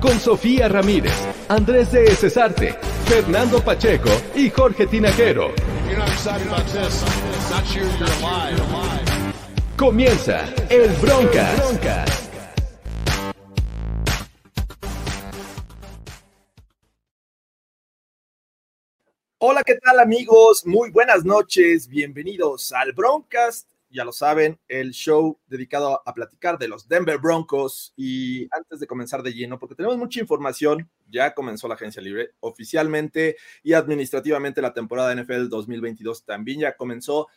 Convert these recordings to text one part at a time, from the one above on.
Con Sofía Ramírez, Andrés de Cesarte, Fernando Pacheco y Jorge Tinajero. If you're not excited about this, not sure you're alive. Comienza el Broncas. Hola, ¿qué tal amigos? Muy buenas noches, bienvenidos al Broncast. Ya lo saben, el show dedicado a platicar de los Denver Broncos. Y antes de comenzar de lleno, porque tenemos mucha información, ya comenzó la agencia libre oficialmente y administrativamente la temporada NFL 2022 también ya comenzó.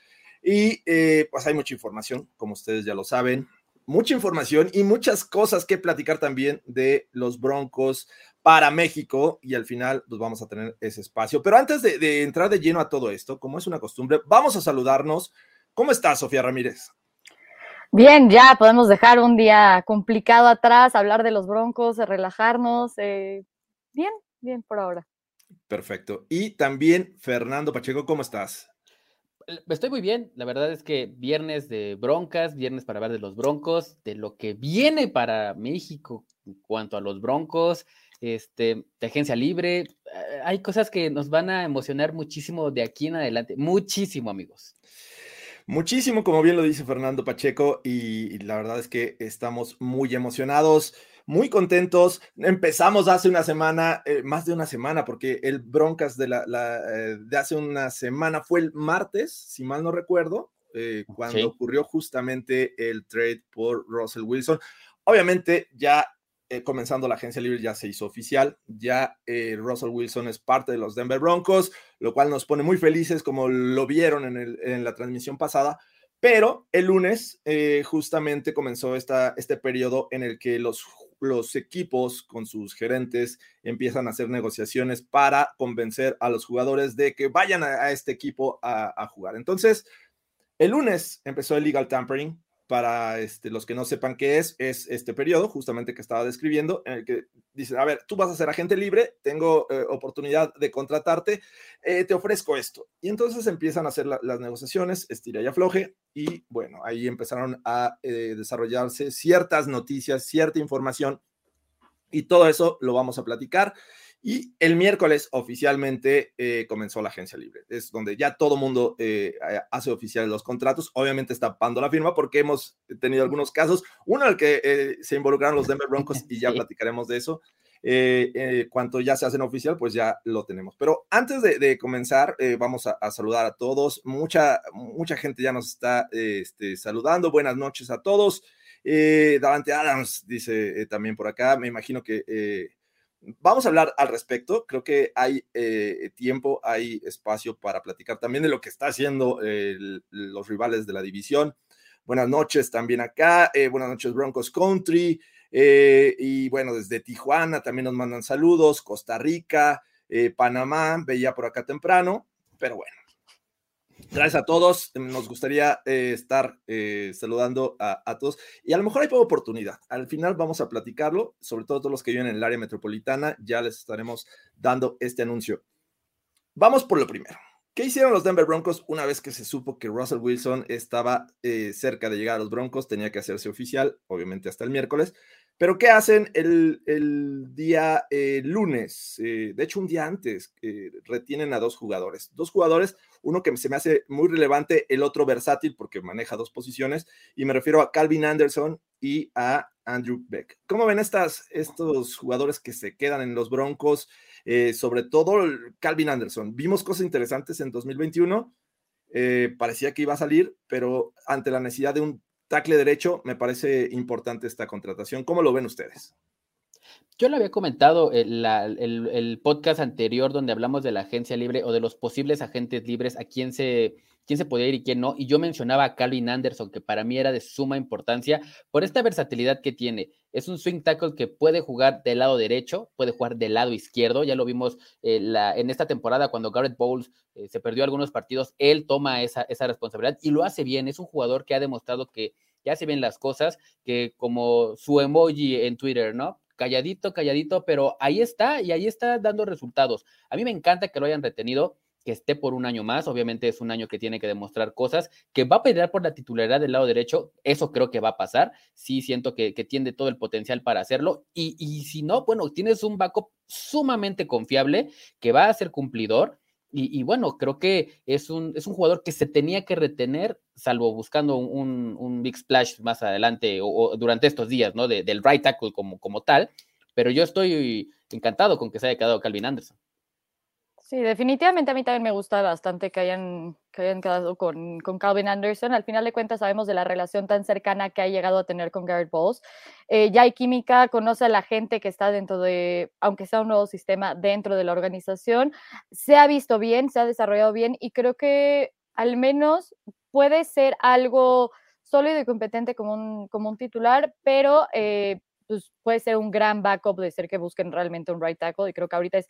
Y eh, pues hay mucha información, como ustedes ya lo saben, mucha información y muchas cosas que platicar también de los Broncos para México y al final pues vamos a tener ese espacio. Pero antes de, de entrar de lleno a todo esto, como es una costumbre, vamos a saludarnos. ¿Cómo estás, Sofía Ramírez? Bien, ya podemos dejar un día complicado atrás, hablar de los broncos, relajarnos. eh, bien, bien por ahora. Perfecto. Y también Fernando Pacheco, ¿cómo estás? Estoy muy bien, la verdad es que viernes de broncas, viernes para hablar de los broncos, de lo que viene para México en cuanto a los broncos, este, de agencia libre, eh, hay cosas que nos van a emocionar muchísimo de aquí en adelante, muchísimo amigos. Muchísimo, como bien lo dice Fernando Pacheco, y la verdad es que estamos muy emocionados, muy contentos. Empezamos hace una semana, eh, más de una semana, porque el Broncas de, la, la, eh, de hace una semana fue el martes, si mal no recuerdo, eh, cuando Sí. ocurrió justamente el trade por Russell Wilson. Obviamente ya eh, comenzando la agencia libre ya se hizo oficial, ya eh, Russell Wilson es parte de los Denver Broncos, lo cual nos pone muy felices como lo vieron en, la transmisión pasada, pero el lunes eh, justamente comenzó esta, este periodo en el que los, los equipos con sus gerentes empiezan a hacer negociaciones para convencer a los jugadores de que vayan a, este equipo a jugar. Entonces, el lunes empezó el legal tampering. Para este, los que no sepan qué es, es este periodo justamente que estaba describiendo, en el que dicen, a ver, tú vas a ser agente libre, tengo eh, oportunidad de contratarte, eh, te ofrezco esto. Y entonces empiezan a hacer la- las negociaciones, estira y afloje, y bueno, ahí empezaron a eh, desarrollarse ciertas noticias, cierta información, y todo eso lo vamos a platicar. Y el miércoles oficialmente eh, comenzó la agencia libre. Es donde ya todo mundo eh, hace oficiales los contratos. Obviamente está pando la firma porque hemos tenido algunos casos. Uno en el que eh, se involucraron los Denver Broncos y ya Sí. platicaremos de eso. Cuanto ya se hacen oficial, pues ya lo tenemos. Pero antes de, de comenzar, vamos a, a saludar a todos. Mucha, mucha gente ya nos está este, saludando. Buenas noches a todos. Davante Adams dice también por acá. Me imagino que vamos a hablar al respecto. Creo que hay eh, tiempo, hay espacio para platicar también de lo que está haciendo eh, los rivales de la división. Buenas noches también acá. eh, buenas noches, Broncos Country. eh, y bueno, desde Tijuana también nos mandan saludos. Costa Rica, eh, Panamá, veía por acá temprano. Pero bueno, gracias a todos. Nos gustaría eh, estar eh, saludando a, a todos. Y a lo mejor hay poca oportunidad. Al final vamos a platicarlo, sobre todo todos los que viven en el área metropolitana. Ya les estaremos dando este anuncio. Vamos por lo primero. ¿Qué hicieron los Denver Broncos una vez que se supo que Russell Wilson estaba eh, cerca de llegar a los Broncos? Tenía que hacerse oficial, obviamente hasta el miércoles. Pero ¿qué hacen el, el día eh, lunes? Eh, de hecho, un día antes eh, retienen a dos jugadores. Dos jugadores, uno que se me hace muy relevante, el otro versátil porque maneja dos posiciones, y me refiero a Calvin Anderson y a Andrew Beck. ¿Cómo ven estas, estos jugadores que se quedan en los Broncos? Sobre todo Calvin Anderson. Vimos cosas interesantes en 2021. eh, parecía que iba a salir, pero ante la necesidad de un tackle derecho, me parece importante esta contratación. ¿Cómo lo ven ustedes? Yo lo había comentado el, el, podcast anterior donde hablamos de la agencia libre o de los posibles agentes libres, a quién se, quién se podía ir y quién no. Y yo mencionaba a Calvin Anderson, que para mí era de suma importancia por esta versatilidad que tiene. Es un swing tackle que puede jugar del lado derecho, puede jugar del lado izquierdo. Ya lo vimos eh, la, en esta temporada cuando Garrett Bowles eh, se perdió algunos partidos. Él toma esa, esa responsabilidad y lo hace bien. Es un jugador que ha demostrado que ya se ven las cosas, que como su emoji en Twitter, ¿no? calladito, calladito, pero ahí está y ahí está dando resultados. A mí me encanta que lo hayan retenido, que esté por un año más, obviamente es un año que tiene que demostrar cosas, que va a pelear por la titularidad del lado derecho, eso creo que va a pasar, sí siento que, tiene todo el potencial para hacerlo, y, y si no, bueno, tienes un backup sumamente confiable, que va a ser cumplidor, y, bueno, creo que es un, es un jugador que se tenía que retener, salvo buscando un, big splash más adelante o, durante estos días, ¿no? del right tackle como, como tal. Pero yo estoy encantado con que se haya quedado Calvin Anderson. Sí, definitivamente a mí también me gusta bastante que hayan, que hayan quedado con, con, Calvin Anderson. Al final de cuentas sabemos de la relación tan cercana que ha llegado a tener con Garrett Bowles. Eh, ya hay química, conoce a la gente que está dentro de, aunque sea un nuevo sistema dentro de la organización. Se ha visto bien, se ha desarrollado bien y creo que al menos puede ser algo sólido y competente como un, como un titular, pero eh, pues puede ser un gran backup de ser que busquen realmente un right tackle y creo que ahorita es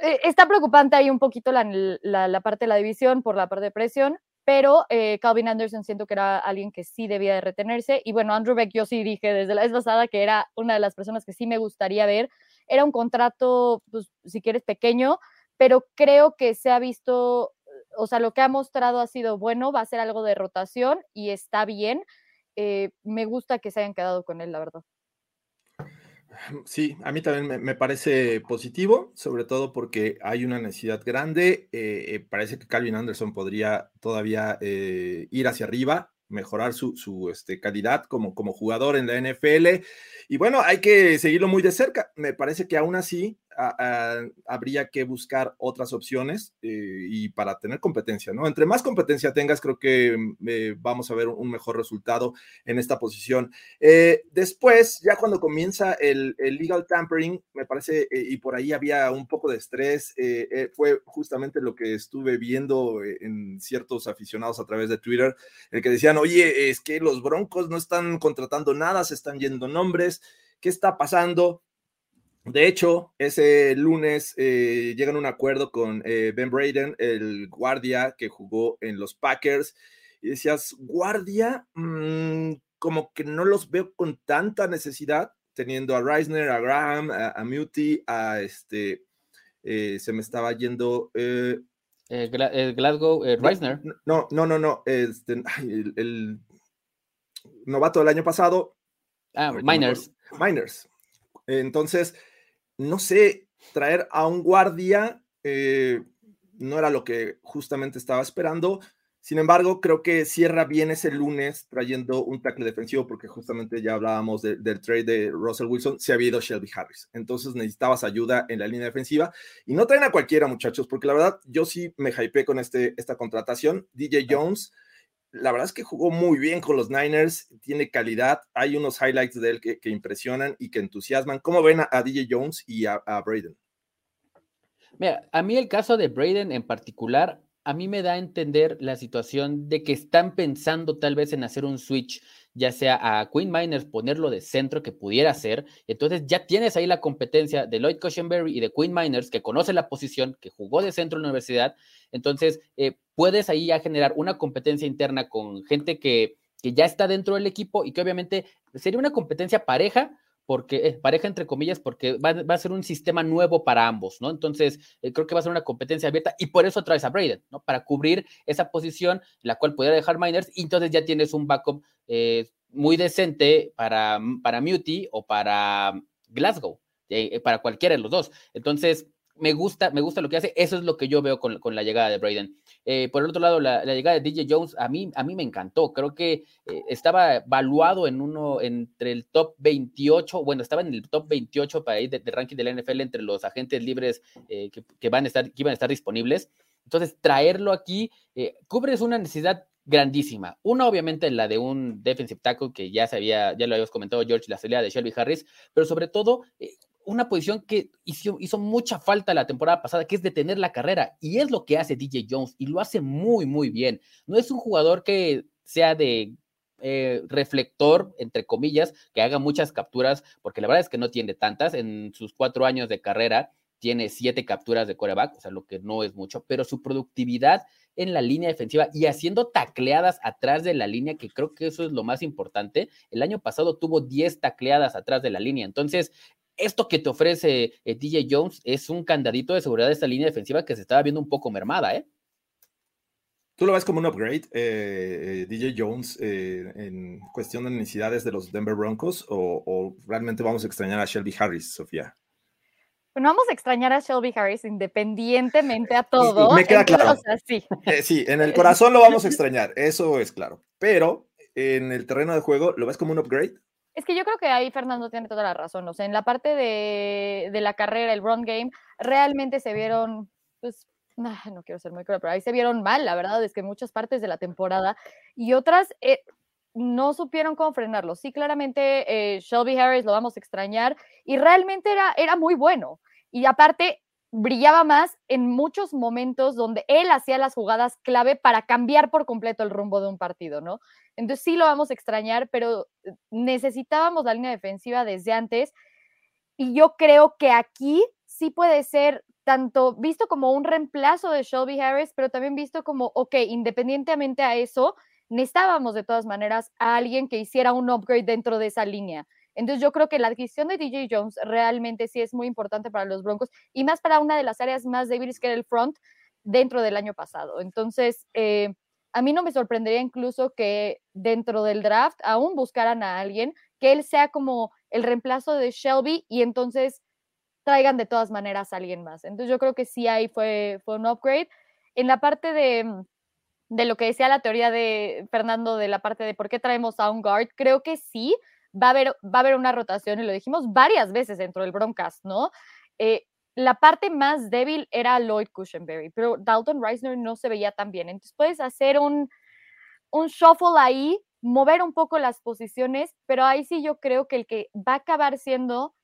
está preocupante ahí un poquito la, la, parte de la división por la parte de presión, pero eh, Calvin Anderson siento que era alguien que sí debía de retenerse. Y bueno, Andrew Beck yo sí dije desde la vez pasada que era una de las personas que sí me gustaría ver. Era un contrato, pues, si quieres, pequeño, pero creo que se ha visto, o sea, lo que ha mostrado ha sido bueno, va a ser algo de rotación y está bien. Eh, me gusta que se hayan quedado con él, la verdad. Sí, a mí también me, parece positivo, sobre todo porque hay una necesidad grande. Eh, eh, parece que Calvin Anderson podría todavía eh, ir hacia arriba, mejorar su, su este, calidad como, como jugador en la NFL. Y bueno, hay que seguirlo muy de cerca. Me parece que aún así habría que buscar otras opciones eh, y para tener competencia, ¿no? Entre más competencia tengas, creo que mm, eh, vamos a ver un mejor resultado en esta posición. Eh, después, ya cuando comienza el, legal tampering, me parece, y por ahí había un poco de estrés, fue justamente lo que estuve viendo en ciertos aficionados a través de Twitter, el que decían, oye, es que los Broncos no están contratando nada, se están yendo nombres, ¿qué está pasando? De hecho, ese lunes eh, llegan a un acuerdo con eh, Ben Braden, el guardia que jugó en los Packers, y decías, guardia, mm, como que no los veo con tanta necesidad, teniendo a Reisner, a Graham, a, Muti, a este, eh, se me estaba yendo... Glasgow, Reisner. No, no, no, no, este, el, novato del año pasado. Ah, Miners. Miners. Entonces, no sé, traer a un guardia eh, no era lo que justamente estaba esperando. Sin embargo, creo que cierra bien ese lunes trayendo un tackle defensivo, porque justamente ya hablábamos del trade de Russell Wilson, se ha habido Shelby Harris. Entonces necesitabas ayuda en la línea defensiva. Y no traen a cualquiera, muchachos, porque la verdad yo sí me hypeé con este, esta contratación. DJ Jones la verdad es que jugó muy bien con los Niners, tiene calidad, hay unos highlights de él que, impresionan y que entusiasman. ¿Cómo ven a, DJ Jones y a, Braden? Mira, a mí el caso de Braden en particular, a mí me da a entender la situación de que están pensando tal vez en hacer un switch ya sea a Queen Miners ponerlo de centro que pudiera ser, entonces ya tienes ahí la competencia de Lloyd Cushenberry y de Queen Miners que conoce la posición, que jugó de centro en la universidad, entonces eh, puedes ahí ya generar una competencia interna con gente que, que ya está dentro del equipo y que obviamente sería una competencia pareja, porque eh, pareja entre comillas, porque va, a ser un sistema nuevo para ambos, ¿no? Entonces, eh, creo que va a ser una competencia abierta y por eso traes a Braden, ¿no? Para cubrir esa posición, la cual pudiera dejar Miners, y entonces ya tienes un backup eh, muy decente para, para Muty o para Glasgow, para cualquiera de los dos. Entonces, me gusta, me gusta lo que hace. Eso es lo que yo veo con, la llegada de Braden. Eh, por el otro lado, la, llegada de DJ Jones a mí, a mí me encantó. Creo que eh, estaba evaluado en uno entre el top 28, bueno, estaba en el top 28 para ir de, ranking de la NFL entre los agentes libres eh, que, van a estar, que iban a estar disponibles. Entonces, traerlo aquí, cubres una necesidad grandísima. Una, obviamente, la de un defensive tackle que ya se ya lo habíamos comentado, George, la salida de Shelby Harris, pero sobre todo eh, una posición que hizo, hizo, mucha falta la temporada pasada, que es detener la carrera, y es lo que hace DJ Jones, y lo hace muy, muy bien. No es un jugador que sea de eh, reflector, entre comillas, que haga muchas capturas, porque la verdad es que no tiene tantas. En sus cuatro años de carrera tiene siete capturas de coreback, o sea, lo que no es mucho, pero su productividad en la línea defensiva y haciendo tacleadas atrás de la línea, que creo que eso es lo más importante. El año pasado tuvo 10 tacleadas atrás de la línea. Entonces, esto que te ofrece eh, DJ Jones es un candadito de seguridad de esta línea defensiva que se estaba viendo un poco mermada, ¿eh? ¿Tú lo ves como un upgrade, eh, DJ Jones, en cuestión de necesidades de los Denver Broncos, o, realmente vamos a extrañar a Shelby Harris, Sofía? Bueno, vamos a extrañar a Shelby Harris independientemente a todo. me queda claro. sí. sí, en el corazón lo vamos a extrañar, eso es claro. Pero en el terreno de juego, ¿lo ves como un upgrade? Es que yo creo que ahí Fernando tiene toda la razón. O sea, en la parte de, la carrera, el run game, realmente se vieron, pues, no quiero ser muy cruel, pero ahí se vieron mal, la verdad, es que muchas partes de la temporada y otras eh, no supieron cómo frenarlo. Sí, claramente eh, Shelby Harris lo vamos a extrañar y realmente era, era muy bueno. Y aparte, brillaba más en muchos momentos donde él hacía las jugadas clave para cambiar por completo el rumbo de un partido, ¿no? Entonces sí lo vamos a extrañar, pero eh, necesitábamos la línea defensiva desde antes y yo creo que aquí sí puede ser tanto visto como un reemplazo de Shelby Harris, pero también visto como, ok, independientemente a eso, necesitábamos de todas maneras a alguien que hiciera un upgrade dentro de esa línea. Entonces yo creo que la adquisición de DJ Jones realmente sí es muy importante para los Broncos y más para una de las áreas más débiles que era el front dentro del año pasado. Entonces, eh, a mí no me sorprendería incluso que dentro del draft aún buscaran a alguien que él sea como el reemplazo de Shelby y entonces traigan de todas maneras a alguien más. Entonces yo creo que sí ahí fue, fue un upgrade. En la parte de, de lo que decía la teoría de Fernando de la parte de por qué traemos a un guard, creo que sí, va a haber, va a haber una rotación y lo dijimos varias veces dentro del broadcast, ¿no? Eh, la parte más débil era Lloyd Cushenberry, pero Dalton Reisner no se veía tan bien. Entonces puedes hacer un, un shuffle ahí, mover un poco las posiciones, pero ahí sí yo creo que el que va a acabar siendo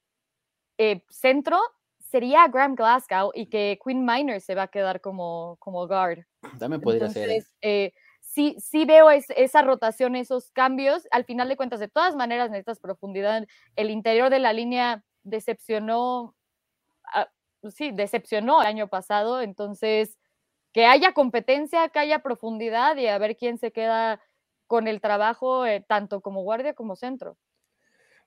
eh, centro sería Graham Glasgow y que Quinn Miner se va a quedar como, como guard. También podría ser. ¿eh? Eh, sí, sí veo esa rotación, esos cambios. Al final de cuentas, de todas maneras, necesitas profundidad. El interior de la línea decepcionó, sí, decepcionó el año pasado. Entonces, que haya competencia, que haya profundidad y a ver quién se queda con el trabajo, eh, tanto como guardia como centro.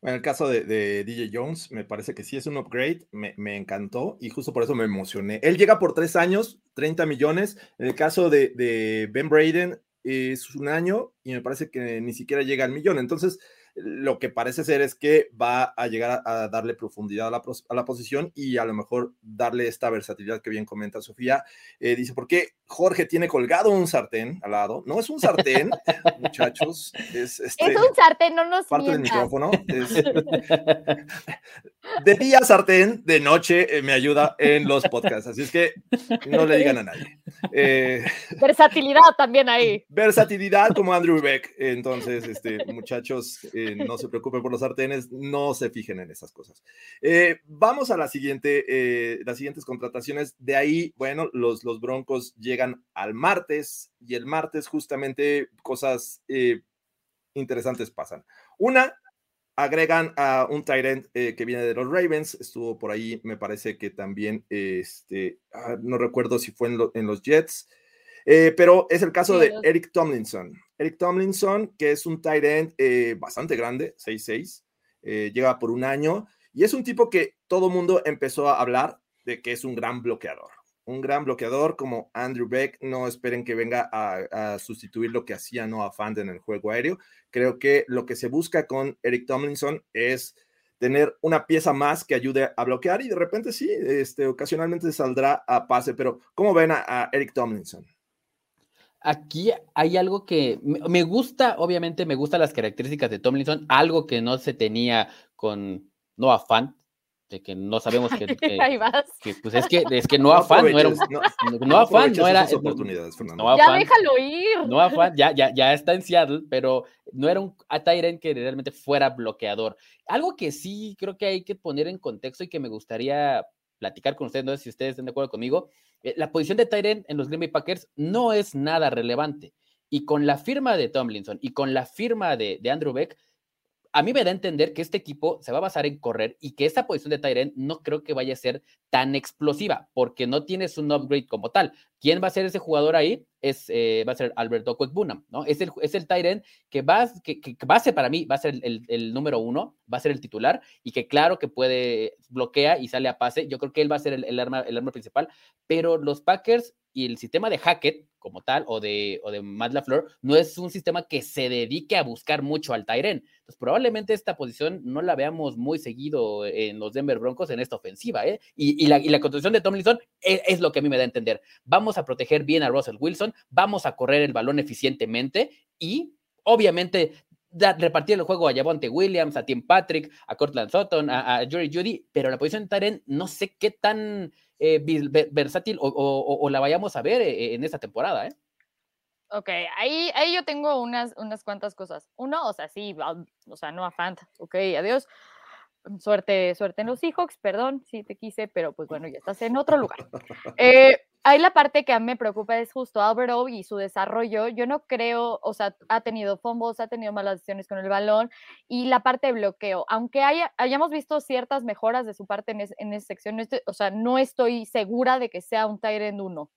En el caso de, DJ Jones, me parece que sí es un upgrade, me, me, encantó y justo por eso me emocioné. Él llega por tres años, 30 millones. En el caso de, de Ben Braden, es un año y me parece que ni siquiera llega al millón. Entonces, lo que parece ser es que va a llegar a, darle profundidad a la, posición y a lo mejor darle esta versatilidad que bien comenta Sofía. Eh, dice, ¿por qué Jorge tiene colgado un sartén al lado? No es un sartén, muchachos. Es, este, es, un sartén, no nos Parte del micrófono. de día sartén, de noche eh, me ayuda en los podcasts. Así es que no le digan a nadie. Eh, versatilidad también ahí. Versatilidad como Andrew Beck. Entonces, este, muchachos eh, no se preocupen por los sartenes, no se fijen en esas cosas. Eh, vamos a la siguiente, eh, las siguientes contrataciones. De ahí, bueno, los, los Broncos llegan al martes y el martes justamente cosas interesantes pasan. Una, agregan a un Tyrant que viene de los Ravens, estuvo por ahí, me parece que también, este, ah, no recuerdo si fue en, los Jets, pero es el caso de Eric Tomlinson. Eric Tomlinson, que es un tight end eh, bastante grande, 6'6, eh, lleva por un año y es un tipo que todo mundo empezó a hablar de que es un gran bloqueador. Un gran bloqueador como Andrew Beck, no esperen que venga a, sustituir lo que hacía Noah Fant en el juego aéreo. Creo que lo que se busca con Eric Tomlinson es tener una pieza más que ayude a bloquear y de repente sí, este, ocasionalmente saldrá a pase, pero ¿cómo ven a Eric Tomlinson? Aquí hay algo que me gusta, obviamente me gustan las características de Tomlinson, algo que no se tenía con Noah Fant, de que no sabemos que, que, Ahí vas. que, pues es que es que no afán no era no- no afán aproveches no era oportunidades, Fernando. Ya déjalo ir. no afán, ya, ya, ya está en Seattle, pero no era un Tyren que realmente fuera bloqueador. Algo que sí creo que hay que poner en contexto y que me gustaría platicar con ustedes, no sé si ustedes están de acuerdo conmigo, eh, la posición de Tyren en los Green Bay Packers no es nada relevante. Y con la firma de Tomlinson y con la firma de, de Andrew Beck, a mí me da a entender que este equipo se va a basar en correr y que esa posición de Tyren no creo que vaya a ser tan explosiva porque no tienes un upgrade como tal. ¿Quién va a ser ese jugador ahí? Es, eh, va a ser Alberto Bunam, ¿no? Es el, es el que va, que, que va a ser para mí, va a ser el, el, el, número uno, va a ser el titular y que claro que puede, bloquea y sale a pase. Yo creo que él va a ser el, el arma, el arma principal, pero los Packers y el sistema de Hackett como tal o de, o de Matt LaFleur no es un sistema que se dedique a buscar mucho al Tyren. Entonces, probablemente esta posición no la veamos muy seguido en los Denver Broncos en esta ofensiva. ¿eh? Y, y, la, y la construcción de Tomlinson es, es, lo que a mí me da a entender. Vamos a proteger bien a Russell Wilson, vamos a correr el balón eficientemente y, obviamente, repartir el juego a Javonte Williams, a Tim Patrick, a Cortland Sutton, a, a Jory Judy, pero la posición de Tyren no sé qué tan eh, versátil o, la vayamos a ver eh, en esta temporada. ¿eh? Ok, ahí, ahí yo tengo unas, unas cuantas cosas. Uno, o sea, sí, o sea, no afán, ok, adiós. Suerte, suerte en los Seahawks, perdón, sí te quise, pero pues bueno, ya estás en otro lugar. Eh, ahí la parte que a mí me preocupa es justo Albert O y su desarrollo. Yo no creo, o sea, ha tenido fumbles, ha tenido malas decisiones con el balón y la parte de bloqueo. Aunque haya, hayamos visto ciertas mejoras de su parte en, es, en esa sección, este, o sea, no estoy segura de que sea un Tyrant 1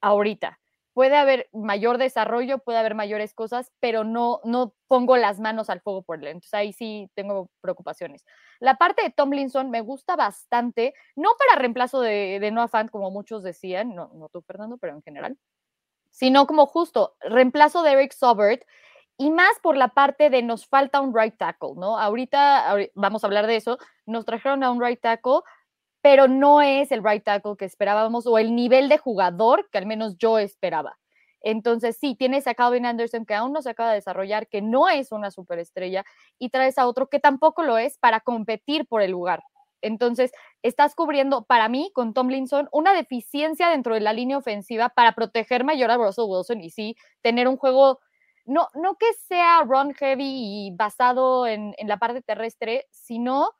ahorita. Puede haber mayor desarrollo, puede haber mayores cosas, pero no, no pongo las manos al fuego por él. Entonces ahí sí tengo preocupaciones. La parte de Tomlinson me gusta bastante, no para reemplazo de, de Noah Fant, como muchos decían, no, no tú, Fernando, pero en general, sino como justo reemplazo de Eric Sobert y más por la parte de nos falta un right tackle, ¿no? Ahorita, ahorita vamos a hablar de eso, nos trajeron a un right tackle, pero no es el right tackle que esperábamos o el nivel de jugador que al menos yo esperaba. Entonces, sí, tienes a Calvin Anderson que aún no se acaba de desarrollar, que no es una superestrella, y traes a otro que tampoco lo es para competir por el lugar. Entonces, estás cubriendo para mí con Tomlinson una deficiencia dentro de la línea ofensiva para proteger mayor a Russell Wilson y sí tener un juego, no, no que sea run heavy y basado en, en la parte terrestre, sino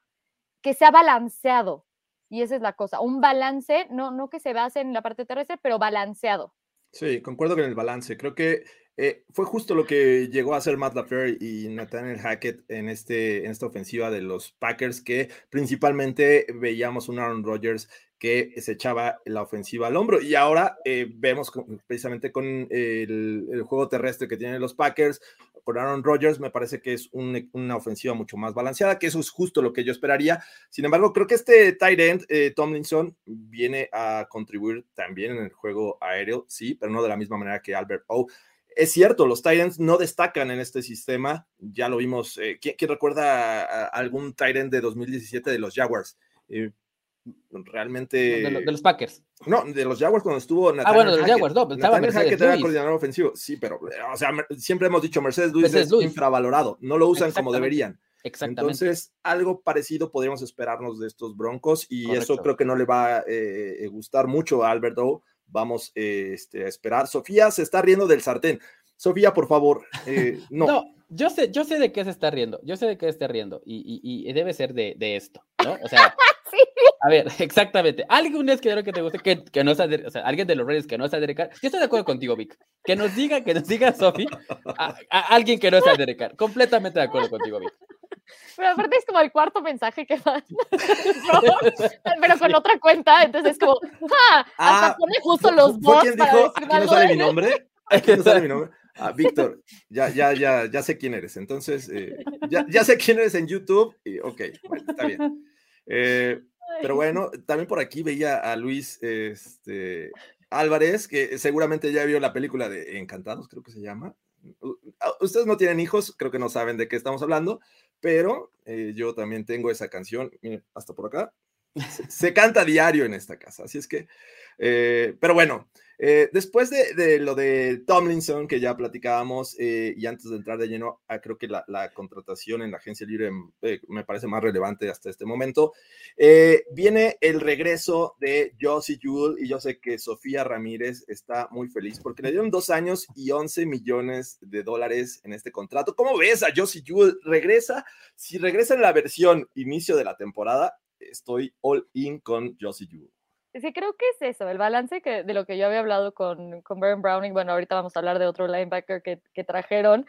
que sea balanceado. Y esa es la cosa, un balance, no, no que se base en la parte terrestre, pero balanceado. Sí, concuerdo con el balance. Creo que eh, fue justo lo que llegó a hacer Matt LaFleur y Nathaniel Hackett en, este, en esta ofensiva de los Packers, que principalmente veíamos un Aaron Rodgers que se echaba la ofensiva al hombro. Y ahora eh, vemos con, precisamente con el, juego terrestre que tienen los Packers, por Aaron Rodgers, me parece que es un, una ofensiva mucho más balanceada, que eso es justo lo que yo esperaría. Sin embargo, creo que este tight end, eh, Tomlinson, viene a contribuir también en el juego aéreo, sí, pero no de la misma manera que Albert O. Es cierto, los Titans no destacan en este sistema. Ya lo vimos. Eh, ¿quién, ¿quién, recuerda a, a algún Titan de 2017 de los Jaguars? Eh, realmente. De, lo, de, los Packers. No, de los Jaguars cuando estuvo. Nathaniel ah, bueno, de los Jaguars, no, estaba Mercedes era coordinador ofensivo. Sí, pero, o sea, siempre hemos dicho Mercedes Luis Mercedes es Luis. infravalorado. No lo usan como deberían. Exactamente. Entonces, algo parecido podríamos esperarnos de estos Broncos y Correcto. eso creo que no le va a eh, gustar mucho a Albert O. Vamos eh, este, a esperar. Sofía se está riendo del sartén. Sofía, por favor, eh, no. no. Yo sé, yo sé de qué se está riendo, yo sé de qué se está riendo y, y, y debe ser de, de, esto, ¿no? O sea, sí. a ver, exactamente. Alguien esquidero que te guste, que, que no sea, o sea, alguien de los Reyes que no sea Derek Carr. Yo estoy de acuerdo contigo, Vic. Que nos diga, que nos diga Sofi, a, a, alguien que no sea Derek Carr. Completamente de acuerdo contigo, Vic. Pero aparte es como el cuarto mensaje que va. pero con otra cuenta, entonces es como, ¡ja! Hasta ah, pone justo los ¿Fue bots para dijo, decir aquí no sale de- mi nombre? Aquí no sale mi nombre. Ah, Víctor, ya, ya, ya, ya sé quién eres. Entonces, eh, ya, ya sé quién eres en YouTube. Y, ok, bueno, está bien. Eh, pero bueno, también por aquí veía a Luis este, Álvarez, que seguramente ya vio la película de Encantados, creo que se llama. Ustedes no tienen hijos, creo que no saben de qué estamos hablando, pero eh, yo también tengo esa canción, miren, hasta por acá. Se, se, canta diario en esta casa, así es que, eh, pero bueno, Eh, después de, lo de Tomlinson, que ya platicábamos, eh, y antes de entrar de lleno, ah, creo que la, contratación en la agencia libre eh, me parece más relevante hasta este momento, viene el regreso de Josie Jewell, y yo sé que Sofía Ramírez está muy feliz porque le dieron dos años y 11 millones de dólares en este contrato. ¿Cómo ves a Josie Jewell? ¿Regresa? Si regresa en la versión inicio de la temporada, estoy all in con Josie Jewell. Sí, creo que es eso, el balance que, de lo que yo había hablado con, con Baron Browning. Bueno, ahorita vamos a hablar de otro linebacker que, que trajeron,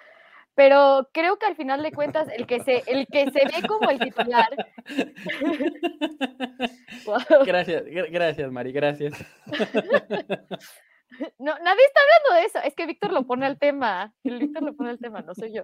pero creo que al final de cuentas, el que se, el que se ve como el titular. Gracias, gracias, Mari, gracias. no, nadie está hablando de eso. Es que Víctor lo pone al tema. El Víctor lo pone al tema, no soy yo.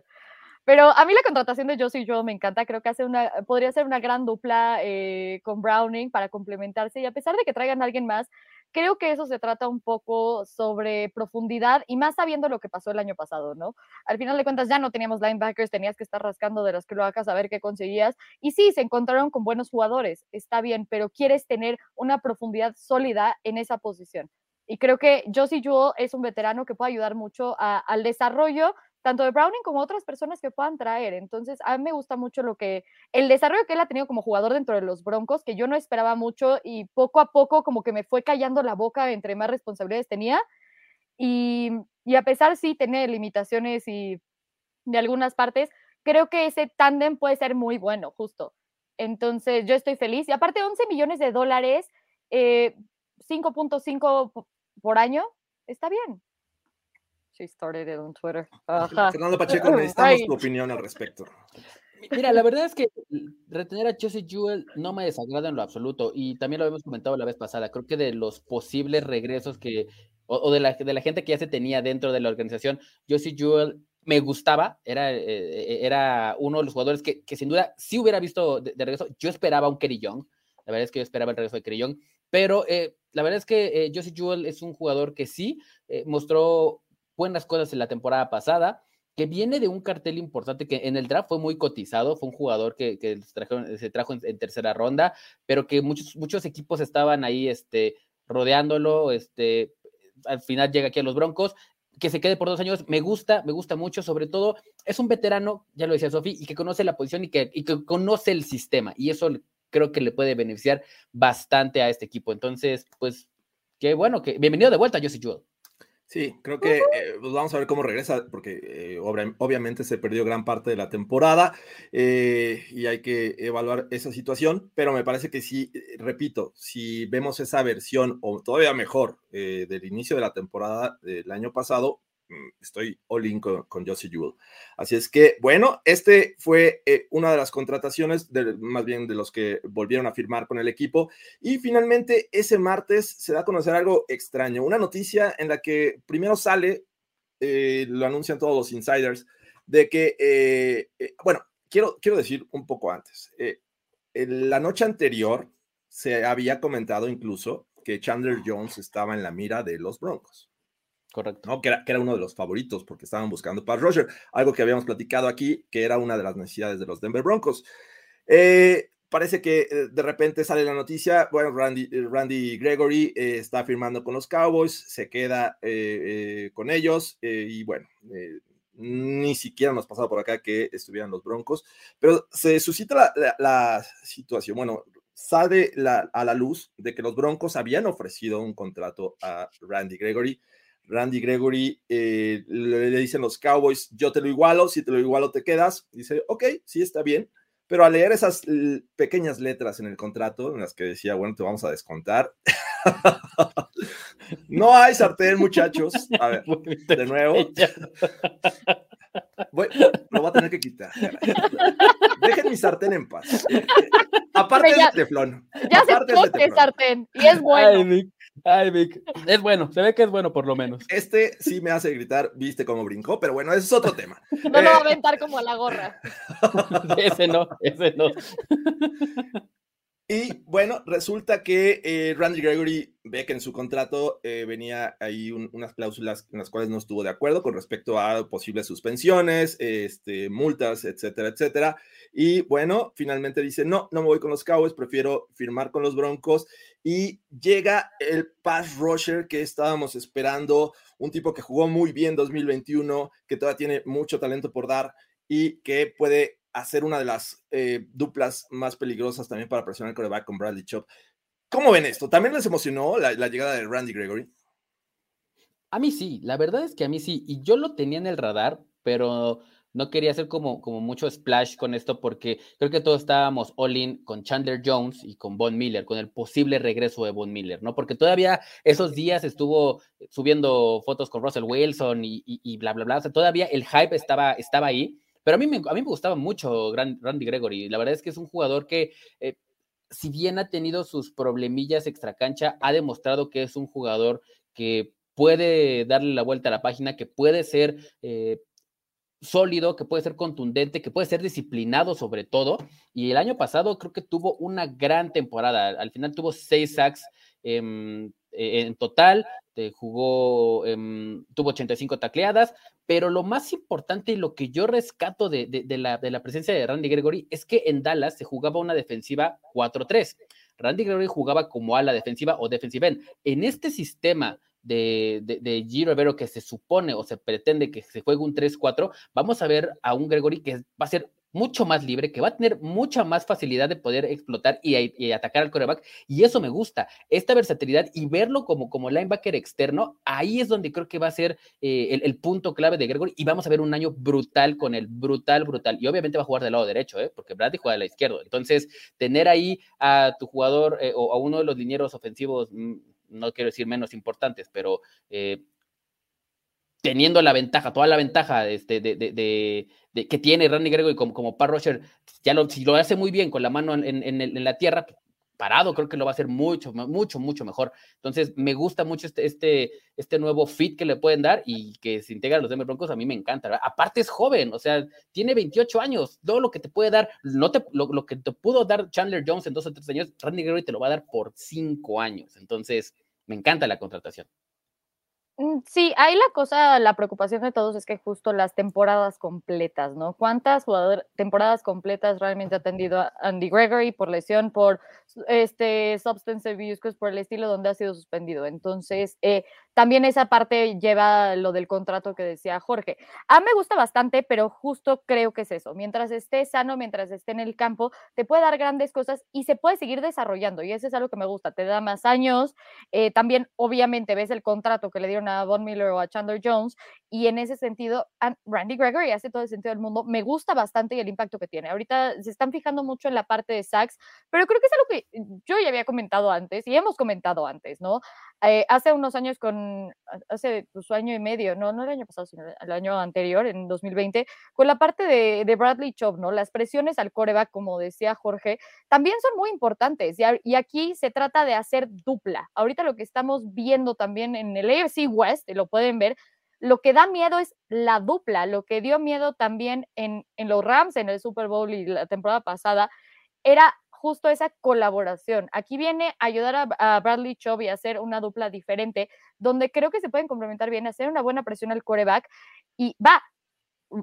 Pero a mí la contratación de Josie Joe me encanta, creo que hace una, podría ser una gran dupla eh, con Browning para complementarse y a pesar de que traigan a alguien más, creo que eso se trata un poco sobre profundidad y más sabiendo lo que pasó el año pasado, ¿no? Al final de cuentas ya no teníamos linebackers, tenías que estar rascando de las cloacas a ver qué conseguías y sí, se encontraron con buenos jugadores, está bien, pero quieres tener una profundidad sólida en esa posición. Y creo que Josie Jewell es un veterano que puede ayudar mucho al desarrollo tanto de Browning como otras personas que puedan traer. Entonces, a mí me gusta mucho lo que, el desarrollo que él ha tenido como jugador dentro de los Broncos, que yo no esperaba mucho y poco a poco como que me fue callando la boca entre más responsabilidades tenía. Y, a pesar sí tener limitaciones y de algunas partes, creo que ese tándem puede ser muy bueno, justo. Entonces, yo estoy feliz. Y aparte, 11 millones de dólares, 5.5 eh, por año, está bien. She started it on Twitter. Fernando Pacheco, necesitamos tu opinión al respecto. Mira, la verdad es que retener a Chelsea Jewell no me desagrada en lo absoluto y también lo habíamos comentado la vez pasada. Creo que de los posibles regresos que, o, de, la, de la gente que ya se tenía dentro de la organización, Josie Jewell me gustaba, era, eh, eh, era uno de los jugadores que, que, sin duda sí hubiera visto de, regreso. Yo esperaba un Kerry Young, la verdad es que yo esperaba el regreso de Kerry Young, pero eh, la verdad es que Josie Jewell es un jugador que sí mostró buenas cosas en la temporada pasada, que viene de un cartel importante que en el draft fue muy cotizado, fue un jugador que, se trajo en, tercera ronda, pero que muchos, muchos equipos estaban ahí este, rodeándolo, este, al final llega aquí a los Broncos, que se quede por dos años, me gusta, me gusta mucho, sobre todo es un veterano, ya lo decía Sofi, y que conoce la posición y que, y que conoce el sistema, y eso creo que le puede beneficiar bastante a este equipo. Entonces, pues, qué bueno, que bienvenido de vuelta, Josie Jewell. Sí, creo que eh, pues vamos a ver cómo regresa, porque eh, obviamente se perdió gran parte de la temporada eh, y hay que evaluar esa situación, pero me parece que sí, repito, si vemos esa versión o todavía mejor del inicio de la temporada del año pasado, estoy all in con, con Josie Jewell. Así es que, bueno, este fue eh, una de las contrataciones, más bien de los que volvieron a firmar con el equipo. Y finalmente, ese martes se da a conocer algo extraño, una noticia en la que primero sale, eh, lo anuncian todos los insiders, de que, eh, bueno, quiero, quiero decir un poco antes. la noche anterior se había comentado incluso que Chandler Jones estaba en la mira de los Broncos. Correcto. ¿no? Que, era, que era uno de los favoritos porque estaban buscando para Roger, algo que habíamos platicado aquí, que era una de las necesidades de los Denver Broncos. Eh, parece que eh, de repente sale la noticia, bueno, Randy, eh, Randy Gregory está firmando con los Cowboys, se queda con ellos y bueno, ni siquiera nos pasaba por acá que estuvieran los Broncos, pero se suscita la, situación, bueno, sale a la luz de que los Broncos habían ofrecido un contrato a Randy Gregory Randy Gregory eh, le, dicen los Cowboys, yo te lo igualo, si te lo igualo te quedas. Dice, ok, sí, está bien. Pero al leer esas pequeñas letras en el contrato, en las que decía, bueno, te vamos a descontar. no hay sartén, muchachos. A ver, de nuevo. lo voy a tener que quitar. Dejen mi sartén en paz. Aparte de teflón. Ya se se sartén y es bueno. Ay, Vic. Es bueno, se ve que es bueno por lo menos. Este sí me hace gritar, viste cómo brincó, pero bueno, ese es otro tema. No lo va a eh, aventar como a la gorra. ese no, ese no. Y bueno, resulta que eh, Randy Gregory ve que en su contrato eh, venía ahí unas cláusulas en las cuales no estuvo de acuerdo con respecto a posibles suspensiones, este, multas, etcétera, etcétera. Y bueno, finalmente dice, no, no me voy con los Cowboys, prefiero firmar con los Broncos. Y llega el pass rusher que estábamos esperando, un tipo que jugó muy bien 2021, que todavía tiene mucho talento por dar y que puede hacer una de las eh, duplas más peligrosas también para presionar el coreback con Bradley Chop. ¿Cómo ven esto? ¿También les emocionó la, llegada de Randy Gregory? A mí sí, la verdad es que a mí sí, y yo lo tenía en el radar, pero no quería hacer como, como mucho splash con esto porque creo que todos estábamos all in con Chandler Jones y con Von Miller, con el posible regreso de Von Miller, ¿no? Porque todavía esos días estuvo subiendo fotos con Russell Wilson y, y, bla, bla, bla. O sea, todavía el hype estaba, estaba ahí, pero a mí me, a mí me gustaba mucho Randy Gregory. La verdad es que es un jugador que eh, si bien ha tenido sus problemillas extracancha, ha demostrado que es un jugador que puede darle la vuelta a la página, que puede ser eh, sólido, que puede ser contundente, que puede ser disciplinado sobre todo. Y el año pasado creo que tuvo una gran temporada. Al final tuvo seis sacks en total, jugó, em, tuvo 85 tacleadas, pero lo más importante y lo que yo rescato de, la, de la presencia de Randy Gregory es que en Dallas se jugaba una defensiva 4-3. Randy Gregory jugaba como ala defensiva o defensive end. En este sistema de, de, de G. Rivero que se supone o se pretende que se juegue un 3-4, vamos a ver a un Gregory que va a ser mucho más libre, que va a tener mucha más facilidad de poder explotar y, atacar al coreback. Y eso me gusta, esta versatilidad y verlo como, como linebacker externo, ahí es donde creo que va a ser eh, el, punto clave de Gregory y vamos a ver un año brutal con él, brutal, brutal. Y obviamente va a jugar del lado derecho, ¿eh? porque Bradley juega del lado izquierdo. Entonces, tener ahí a tu jugador eh, o a uno de los linieros ofensivos, mm, no quiero decir menos importantes, pero eh, teniendo la ventaja, toda la ventaja este, de, de, de, que tiene Randy Gregory como, como Pat ya lo, si lo hace muy bien con la mano en, en, la tierra, parado, creo que lo va a hacer mucho, mucho, mucho mejor. Entonces, me gusta mucho este, este, este nuevo fit que le pueden dar y que se integra los Denver Broncos, a mí me encanta. Aparte es joven, o sea, tiene 28 años, todo lo que te puede dar, no te, lo, lo, que te pudo dar Chandler Jones en dos o tres años, Randy Gregory te lo va a dar por cinco años. Entonces, me encanta la contratación. Mm, sí, ahí la cosa, la preocupación de todos es que justo las temporadas completas, ¿no? ¿Cuántas temporadas completas realmente ha atendido Andy Gregory por lesión, por este substance abuse, por el estilo donde ha sido suspendido? Entonces, eh, también esa parte lleva lo del contrato que decía Jorge. A mí me gusta bastante, pero justo creo que es eso. Mientras esté sano, mientras esté en el campo, te puede dar grandes cosas y se puede seguir desarrollando. Y eso es algo que me gusta. Te da más años. Eh, también, obviamente, ves el contrato que le dieron a Von Miller o a Chandler Jones. Y en ese sentido, Randy Gregory hace todo el sentido del mundo. Me gusta bastante y el impacto que tiene. Ahorita se están fijando mucho en la parte de sacks, pero creo que es algo que yo ya había comentado antes y hemos comentado antes, ¿no? Eh, hace unos años con, hace su año y medio, no, no el año pasado, sino el año anterior, en 2020, con la parte de, de Bradley Chubb, ¿no? Las presiones al coreback, como decía Jorge, también son muy importantes. Y, y, aquí se trata de hacer dupla. Ahorita lo que estamos viendo también en el AFC West, lo pueden ver, lo que da miedo es la dupla. Lo que dio miedo también en, en los Rams en el Super Bowl y la temporada pasada era justo esa colaboración. Aquí viene a ayudar a, Bradley Chubb y a hacer una dupla diferente, donde creo que se pueden complementar bien, hacer una buena presión al coreback y va.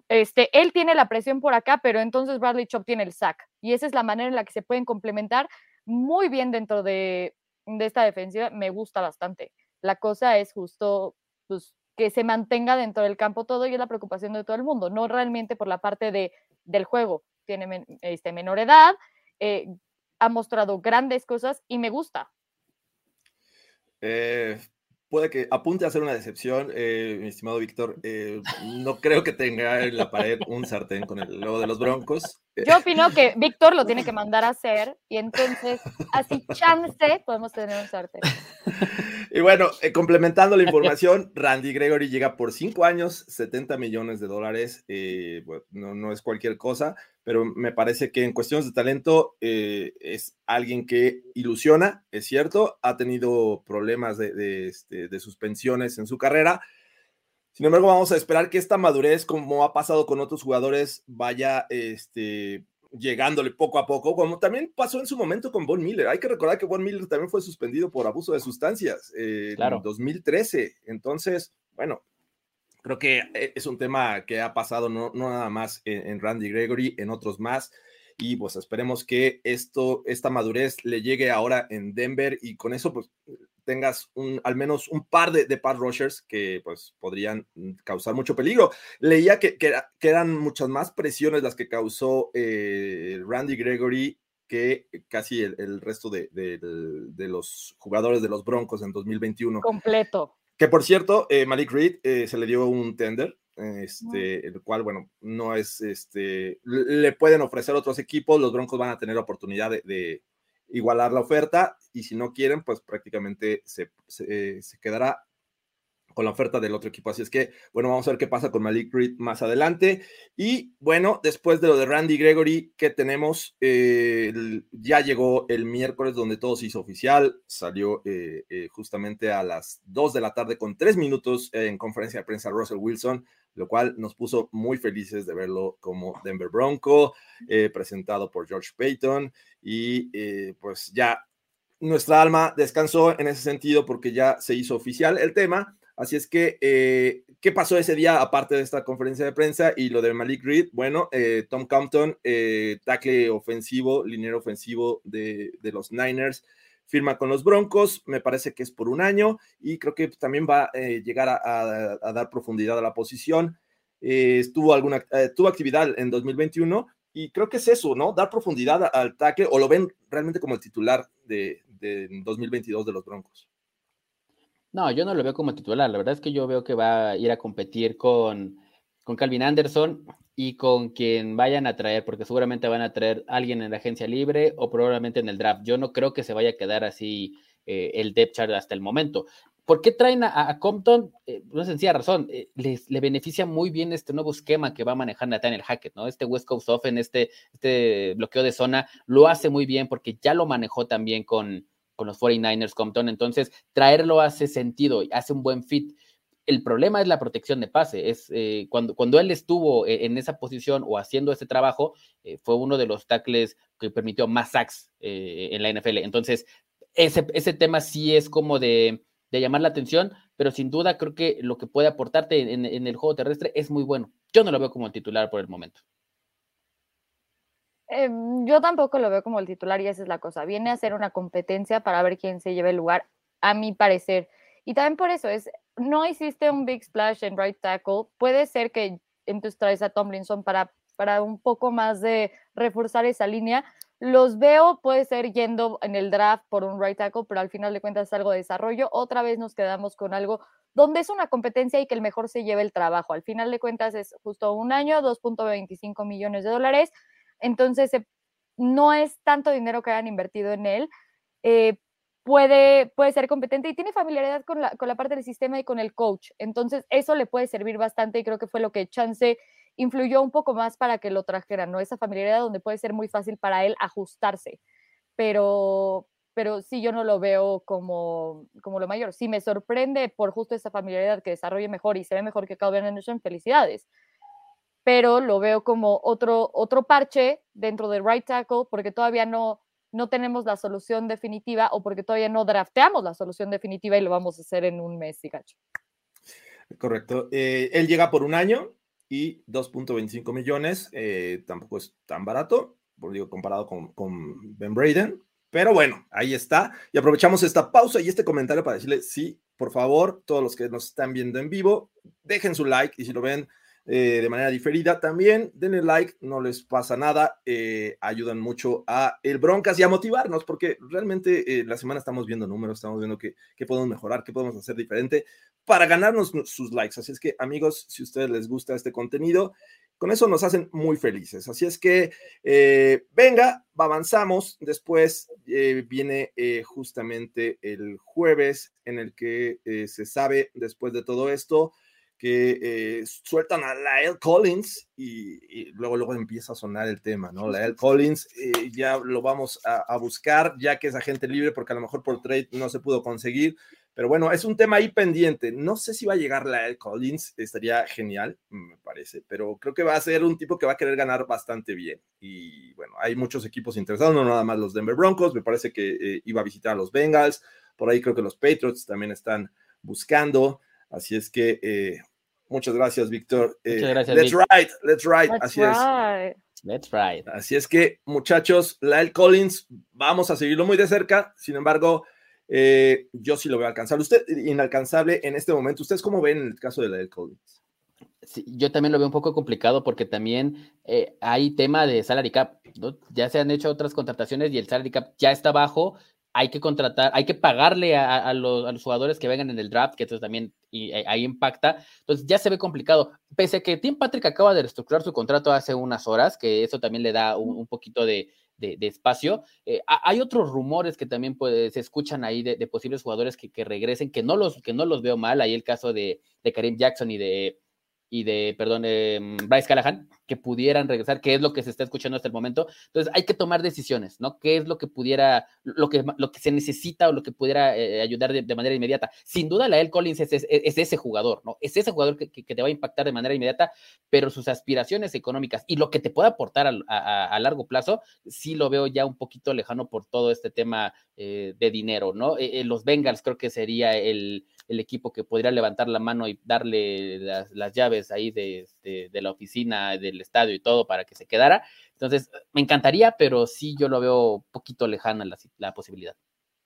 Este, él tiene la presión por acá, pero entonces Bradley Chubb tiene el sack. Y esa es la manera en la que se pueden complementar muy bien dentro de, de esta defensiva. Me gusta bastante. La cosa es justo pues, que se mantenga dentro del campo todo y es la preocupación de todo el mundo, no realmente por la parte de, del juego. Tiene este, menor edad, eh, ha mostrado grandes cosas y me gusta. Eh, puede que apunte a ser una decepción, eh, mi estimado Víctor. No creo que tenga en la pared un sartén con el logo de los Broncos. Yo opino que Víctor lo tiene que mandar a hacer y entonces, así chance, podemos tener un sartén. Y bueno, eh, complementando la información, Randy Gregory llega por cinco años, 70 millones de dólares. no, no, es cualquier cosa, pero me parece que en cuestiones de talento es alguien que ilusiona, es cierto, ha tenido problemas de, de, este, de suspensiones en su carrera sin embargo, vamos a esperar que esta madurez, como ha pasado con otros jugadores, vaya este, llegándole poco a poco, como también pasó en su momento con Von Miller. Hay que recordar que Von Miller también fue suspendido por abuso de sustancias eh, en 2013. Entonces, bueno, creo que eh, es un tema que ha pasado no, no nada más en, Randy Gregory, en otros más. Y pues esperemos que esto, esta madurez le llegue ahora en Denver y con eso pues tengas un, al menos un par de, de pass rushers que pues podrían causar mucho peligro. Leía que, que, eran muchas más presiones las que causó eh, Randy Gregory que casi el, resto de, de, los jugadores de los Broncos en 2021. Completo. Que por cierto, eh, Malik Reed eh, se le dio un tender, este, el cual, bueno, no es, este, le pueden ofrecer otros equipos, los Broncos van a tener oportunidad de, igualar la oferta y si no quieren, pues prácticamente se, se, quedará con la oferta del otro equipo. Así es que, bueno, vamos a ver qué pasa con Malik Reed más adelante. Y bueno, después de lo de Randy Gregory, ¿qué tenemos? Eh, ya llegó el miércoles donde todo se hizo oficial. Salió eh, eh, justamente a las 2 de la tarde con 3 minutos en conferencia de prensa Russell Wilson lo cual nos puso muy felices de verlo como Denver Bronco, eh, presentado por George Payton, y eh, pues ya nuestra alma descansó en ese sentido porque ya se hizo oficial el tema. Así es que, eh, ¿qué pasó ese día aparte de esta conferencia de prensa y lo de Malik Reed? Bueno, Tom Compton, tackle ofensivo, liniero ofensivo de, de los Niners, firma con los Broncos, me parece que es por un año y creo que también va a eh, llegar a, dar profundidad a la posición. Eh, estuvo alguna, eh, tuvo actividad en 2021 y creo que es eso, ¿no? Dar profundidad al tackle o lo ven realmente como el titular de, de 2022 de los Broncos. No, yo no lo veo como titular. La verdad es que yo veo que va a ir a competir con, con Calvin Anderson y con quien vayan a traer, porque seguramente van a traer a alguien en la agencia libre o probablemente en el draft. Yo no creo que se vaya a quedar así eh, el depth chart hasta el momento. ¿Por qué traen a, Compton? Eh, una sencilla razón, eh, les, le beneficia muy bien este nuevo esquema que va a manejar Nathaniel Hackett, ¿no? Este West Coast Offen, este, este bloqueo de zona, lo hace muy bien porque ya lo manejó también con, los 49ers Compton, entonces traerlo hace sentido, hace un buen fit. El problema es la protección de pase. Es eh, cuando, cuando él estuvo e, en esa posición o haciendo ese trabajo, eh, fue uno de los tackles que permitió más sacks eh, en la NFL. Entonces, ese, ese tema sí es como de, llamar la atención, pero sin duda creo que lo que puede aportarte en, en, el juego terrestre es muy bueno. Yo no lo veo como el titular por el momento. Em, yo tampoco lo veo como el titular y esa es la cosa. Viene a ser una competencia para ver quién se lleva el lugar, a mi parecer. Y también por eso es, no hiciste un big splash en right tackle, puede ser que entonces traes a Tomlinson para, para un poco más de reforzar esa línea. Los veo, puede ser yendo en el draft por un right tackle, pero al final de cuentas es algo de desarrollo. Otra vez nos quedamos con algo donde es una competencia y que el mejor se lleve el trabajo. Al final de cuentas es justo un año, 2.25 millones de dólares. Entonces, no es tanto dinero que hayan invertido en él, eh, puede, puede ser competente y tiene familiaridad con la, con la parte del sistema y con el coach. Entonces, eso le puede servir bastante y creo que fue lo que Chance influyó un poco más para que lo trajeran, ¿no? Esa familiaridad donde puede ser muy fácil para él ajustarse. Pero, pero sí, yo no lo veo como, como lo mayor. Si me sorprende por justo esa familiaridad que desarrolle mejor y se ve mejor que Calvin Anderson, felicidades. Pero lo veo como otro, otro parche dentro del right tackle porque todavía no, no tenemos la solución definitiva o porque todavía no drafteamos la solución definitiva y lo vamos a hacer en un mes, y. Correcto. Eh, él llega por un año y 2.25 millones, eh, tampoco es tan barato, por digo, comparado con, con, Ben Braden, pero bueno, ahí está. Y aprovechamos esta pausa y este comentario para decirle, sí, por favor, todos los que nos están viendo en vivo, dejen su like y si lo ven eh, de manera diferida. También denle like, no les pasa nada, eh, ayudan mucho a el Broncas y a motivarnos, porque realmente eh, la semana estamos viendo números, estamos viendo qué podemos mejorar, qué podemos hacer diferente para ganarnos sus likes. Así es que, amigos, si a ustedes les gusta este contenido, con eso nos hacen muy felices. Así es que, venga, avanzamos. Después viene justamente el jueves en el que se sabe, después de todo esto, que eh, sueltan a Lael Collins y, luego, luego empieza a sonar el tema, ¿no? Lael Collins eh, ya lo vamos a, buscar, ya que es agente libre, porque a lo mejor por trade no se pudo conseguir, Pero bueno, es un tema ahí pendiente. No sé si va a llegar la Collins, estaría genial, me parece, pero creo que va a ser un tipo que va a querer ganar bastante bien. Y bueno, hay muchos equipos interesados, no nada más los Denver Broncos, me parece que eh, iba a visitar a los Bengals, por ahí creo que los Patriots también están buscando. Así es que muchas gracias, Víctor. Eh, gracias, let's ride, let's ride. Let's Así ride. es. Let's ride. Así es que, muchachos, Lyle Collins, vamos a seguirlo muy de cerca. Sin embargo, eh, yo sí lo veo alcanzable. Usted, inalcanzable en este momento. ¿Ustedes cómo ven el caso de Lyle Collins? Sí, yo también lo veo un poco complicado porque también eh, hay tema de salary cap. ¿no? Ya se han hecho otras contrataciones y el salary cap ya está bajo. Hay que contratar, hay que pagarle a, los, jugadores que vengan en el draft, que eso también eh, ahí impacta. Entonces ya se ve complicado. Pese a que Tim Patrick acaba de reestructurar su contrato hace unas horas, que eso también le da un, poquito de, espacio. Eh, hay otros rumores que también pues, se escuchan ahí de, posibles jugadores que, regresen, que no, los, que no los veo mal. Ahí el caso de, Karim Jackson y de, y de, perdón, eh, Bryce Callahan, que pudieran regresar, que es lo que se está escuchando hasta el momento. Entonces hay que tomar decisiones, ¿no? ¿Qué es lo que pudiera, lo que, lo que se necesita o lo que pudiera eh, ayudar de, manera inmediata? Sin duda, la El Collins es, es, es, ese jugador, ¿no? Es ese jugador que, que, te va a impactar de manera inmediata, pero sus aspiraciones económicas y lo que te pueda aportar a, largo plazo, sí lo veo ya un poquito lejano por todo este tema eh, de dinero, ¿no? Eh, los Bengals creo que sería el, el equipo que podría levantar la mano y darle las, las llaves ahí de, de, la oficina, del estadio y todo para que se quedara. Entonces, me encantaría, pero sí yo lo veo poquito lejana la, la posibilidad.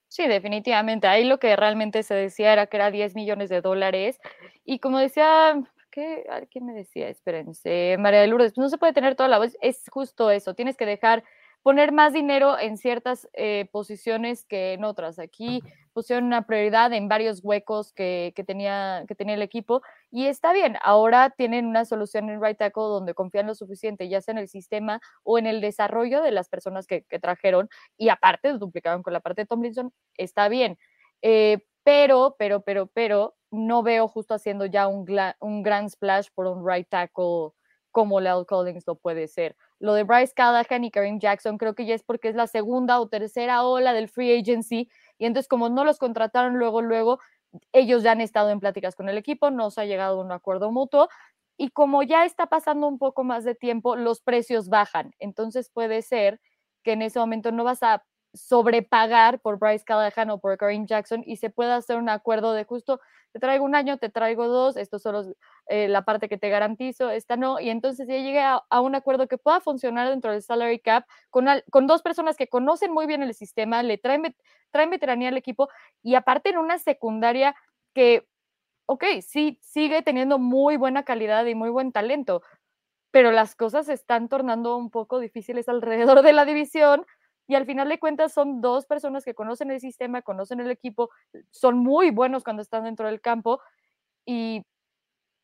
Sí, definitivamente. Ahí lo que realmente se decía era que era 10 millones de dólares. Y como decía, ¿qué? ¿quién me decía? Espérense, María de Lourdes, pues no se puede tener toda la voz. Es justo eso. Tienes que dejar poner más dinero en ciertas eh, posiciones que en otras. Aquí pusieron una prioridad en varios huecos que, que, tenía, que tenía el equipo y está bien. Ahora tienen una solución en right tackle donde confían lo suficiente, ya sea en el sistema o en el desarrollo de las personas que, que trajeron y aparte duplicaron con la parte de Tomlinson. Está bien. Eh, pero, pero, pero, pero, no veo justo haciendo ya un, un gran splash por un right tackle como Lel Collins lo puede ser. Lo de Bryce Callahan y Kareem Jackson creo que ya es porque es la segunda o tercera ola del free agency y entonces como no los contrataron luego, luego, ellos ya han estado en pláticas con el equipo, no se ha llegado a un acuerdo mutuo y como ya está pasando un poco más de tiempo, los precios bajan. Entonces puede ser que en ese momento no vas a sobrepagar por Bryce Callahan o por Kareem Jackson y se pueda hacer un acuerdo de justo te traigo un año, te traigo dos, esto solo es eh, la parte que te garantizo, esta no, y entonces ya llegué a, a, un acuerdo que pueda funcionar dentro del salary cap con, al, con dos personas que conocen muy bien el sistema, le traen, traen veteranía al equipo y aparte en una secundaria que, ok, sí, sigue teniendo muy buena calidad y muy buen talento, pero las cosas se están tornando un poco difíciles alrededor de la división y al final de cuentas son dos personas que conocen el sistema, conocen el equipo, son muy buenos cuando están dentro del campo y,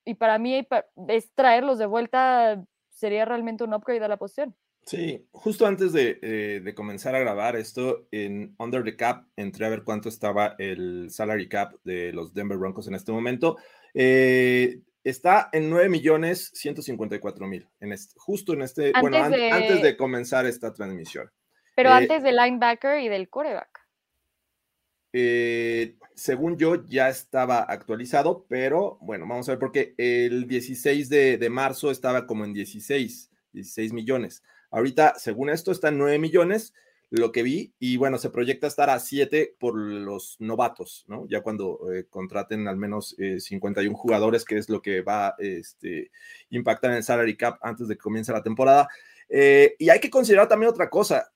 y para mí es traerlos de vuelta sería realmente un upgrade a la posición. Sí, justo antes de, eh, de, comenzar a grabar esto en Under the Cap, entré a ver cuánto estaba el salary cap de los Denver Broncos en este momento. Eh, está en 9 millones 154 mil, en este, justo en este, antes bueno, de... an antes de comenzar esta transmisión. Pero eh, antes del linebacker y del quarterback. Eh, según yo, ya estaba actualizado, pero bueno, vamos a ver, porque el 16 de, de, marzo estaba como en 16, 16 millones. Ahorita, según esto, está en 9 millones, lo que vi, y bueno, se proyecta estar a 7 por los novatos, ¿no? Ya cuando eh, contraten al menos eh, 51 jugadores, que es lo que va este, impactar en el salary cap antes de que comience la temporada. Eh, y hay que considerar también otra cosa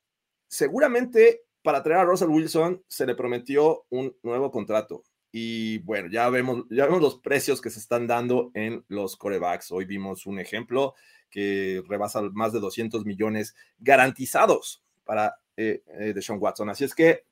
seguramente para traer a Russell Wilson se le prometió un nuevo contrato. Y bueno, ya vemos, ya vemos los precios que se están dando en los corebacks. Hoy vimos un ejemplo que rebasa más de 200 millones garantizados para eh, eh, Deshaun Watson. Así es que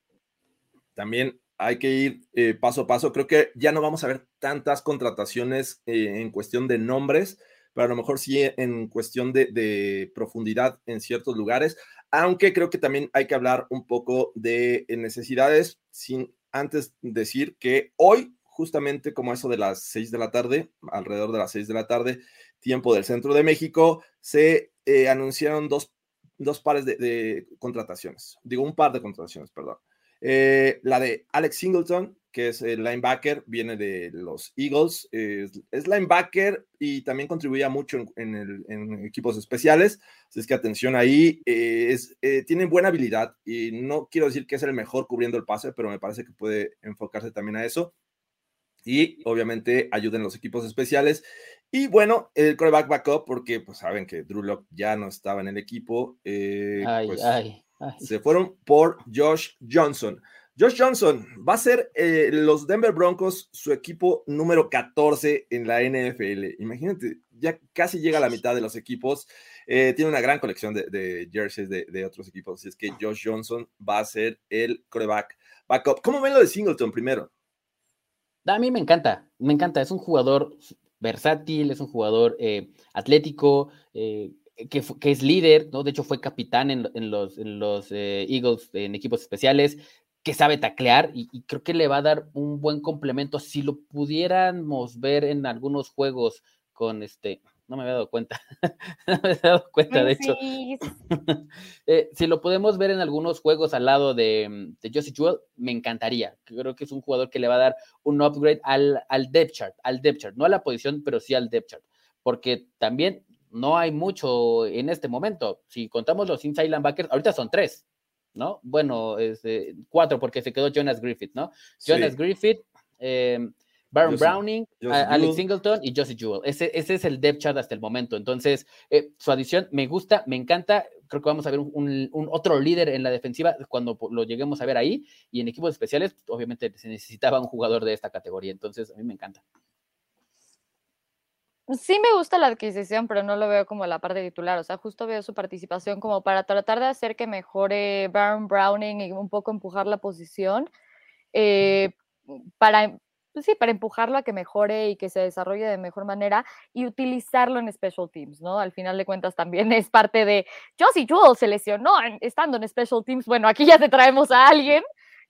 también hay que ir eh, paso a paso. Creo que ya no vamos a ver tantas contrataciones eh, en cuestión de nombres, pero a lo mejor sí en cuestión de, de, profundidad en ciertos lugares, aunque creo que también hay que hablar un poco de necesidades, sin antes decir que hoy, justamente como eso de las seis de la tarde, alrededor de las seis de la tarde, tiempo del centro de México, se eh, anunciaron dos, dos pares de, de, contrataciones, digo un par de contrataciones, perdón. Eh, la de Alex Singleton, que es el linebacker, viene de los Eagles, es linebacker y también contribuía mucho en, equipos especiales, así es que atención ahí, eh, es, eh, tiene buena habilidad y no quiero decir que es el mejor cubriendo el pase, pero me parece que puede enfocarse también a eso y obviamente ayuden los equipos especiales. Y bueno, el coreback backup, porque pues saben que Drew Lock ya no estaba en el equipo, eh, pues, se fueron por Josh Johnson. Josh Johnson va a ser eh, los Denver Broncos su equipo número 14 en la NFL. Imagínate, ya casi llega a la mitad de los equipos. Eh, tiene una gran colección de, jerseys de, otros equipos. Así es que Josh Johnson va a ser el coreback backup. ¿Cómo ven lo de Singleton primero? A mí me encanta, me encanta. Es un jugador versátil, es un jugador eh, atlético. Que, es líder, ¿no? De hecho, fue capitán en, los, en los Eagles en equipos especiales que sabe taclear y, creo que le va a dar un buen complemento. Si lo pudiéramos ver en algunos juegos con este, no me había dado cuenta, no me había dado cuenta, de hecho. Eh, si lo podemos ver en algunos juegos al lado de, de Josie Jewell, me encantaría. Creo que es un jugador que le va a dar un upgrade al, al depth chart, al depth chart, no a la posición, pero sí al depth chart, porque también no hay mucho en este momento. Si contamos los inside linebackers, ahorita son tres. ¿No? Bueno, este, cuatro, porque se quedó Jonas Griffith, ¿no? Jonas Griffith, eh, Baron Browning, Alex Singleton y Josie Jewell. Ese, ese, es el depth chart hasta el momento. Entonces, eh, su adición me gusta, me encanta. Creo que vamos a ver un, otro líder en la defensiva cuando lo lleguemos a ver ahí. Y en equipos especiales, obviamente se necesitaba un jugador de esta categoría. Entonces, a mí me encanta. Sí me gusta la adquisición, pero no lo veo como la parte titular. O sea, justo veo su participación como para tratar de hacer que mejore Baron Browning y un poco empujar la posición. Eh, para, pues sí, para empujarlo a que mejore y que se desarrolle de mejor manera y utilizarlo en special teams, ¿no? Al final de cuentas también es parte de Josie Jewell se lesionó estando en special teams. Bueno, aquí ya te traemos a alguien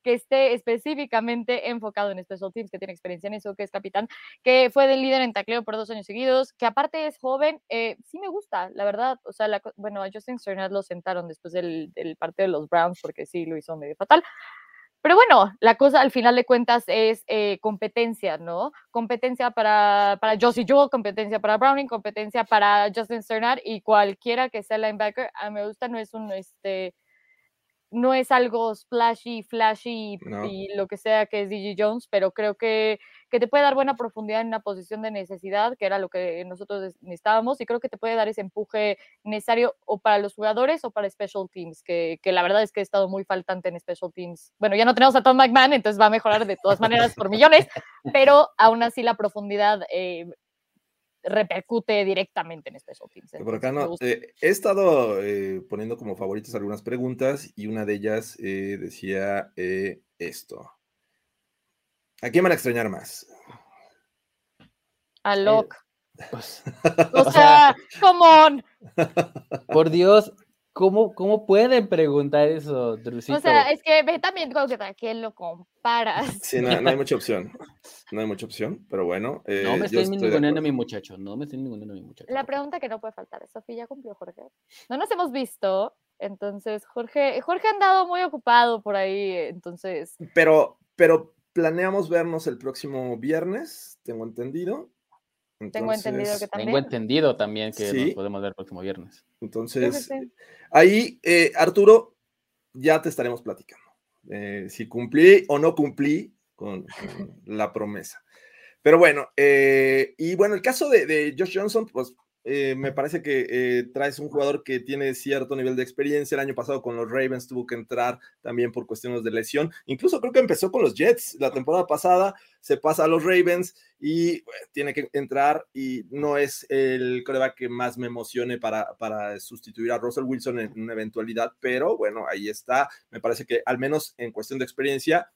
que esté específicamente enfocado en Special Teams, que tiene experiencia en eso, que es capitán, que fue del líder en tacleo por dos años seguidos, que aparte es joven, eh, sí me gusta, la verdad. O sea, bueno, a Justin Sternad lo sentaron después del, del partido de los Browns porque sí lo hizo medio fatal. Pero bueno, la cosa al final de cuentas es eh, competencia, ¿no? Competencia para, para Josie Jewell, competencia para Browning, competencia para Justin Sternad y cualquiera que sea linebacker. A mí me gusta, no es un, este, no es algo splashy, flashy y lo que sea que es DJ Jones, pero creo que, que, te puede dar buena profundidad en una posición de necesidad, que era lo que nosotros necesitábamos, y creo que te puede dar ese empuje necesario o para los jugadores o para special teams, que, que la verdad es que he estado muy faltante en special teams. Bueno, ya no tenemos a Tom McMahon, entonces va a mejorar de todas maneras por millones, pero aún así la profundidad eh, repercute directamente en Special Teams. Por acá no, eh, he estado eh, poniendo como favoritos algunas preguntas y una de ellas eh, decía esto. ¿A quién van a extrañar más? A Locke. Pues, o sea, come on. Por Dios, ¿Cómo, ¿Cómo pueden preguntar eso, Drusito? O sea, es que ve también con quién lo comparas. Sí, no, hay mucha opción. No hay mucha opción, pero bueno. Eh, no me estoy ninguneando a mi muchacho. No me estoy ninguneando a mi muchacho. La pregunta que no puede faltar es: Sofía ya cumplió Jorge. No nos hemos visto, entonces Jorge, Jorge ha andado muy ocupado por ahí, entonces. Pero, pero planeamos vernos el próximo viernes, tengo entendido. Tengo entendido que también. Tengo entendido también que nos podemos ver el próximo viernes. Entonces, ahí, eh, Arturo, ya te estaremos platicando. Eh, si cumplí o no cumplí con, la promesa. Pero bueno, eh, y bueno, el caso de, de Josh Johnson, pues eh, me parece que eh, traes un jugador que tiene cierto nivel de experiencia. El año pasado con los Ravens tuvo que entrar también por cuestiones de lesión. Incluso creo que empezó con los Jets la temporada pasada, se pasa a los Ravens y tiene que entrar y no es el coreback que más me emocione para, para sustituir a Russell Wilson en una eventualidad, pero bueno, ahí está. Me parece que al menos en cuestión de experiencia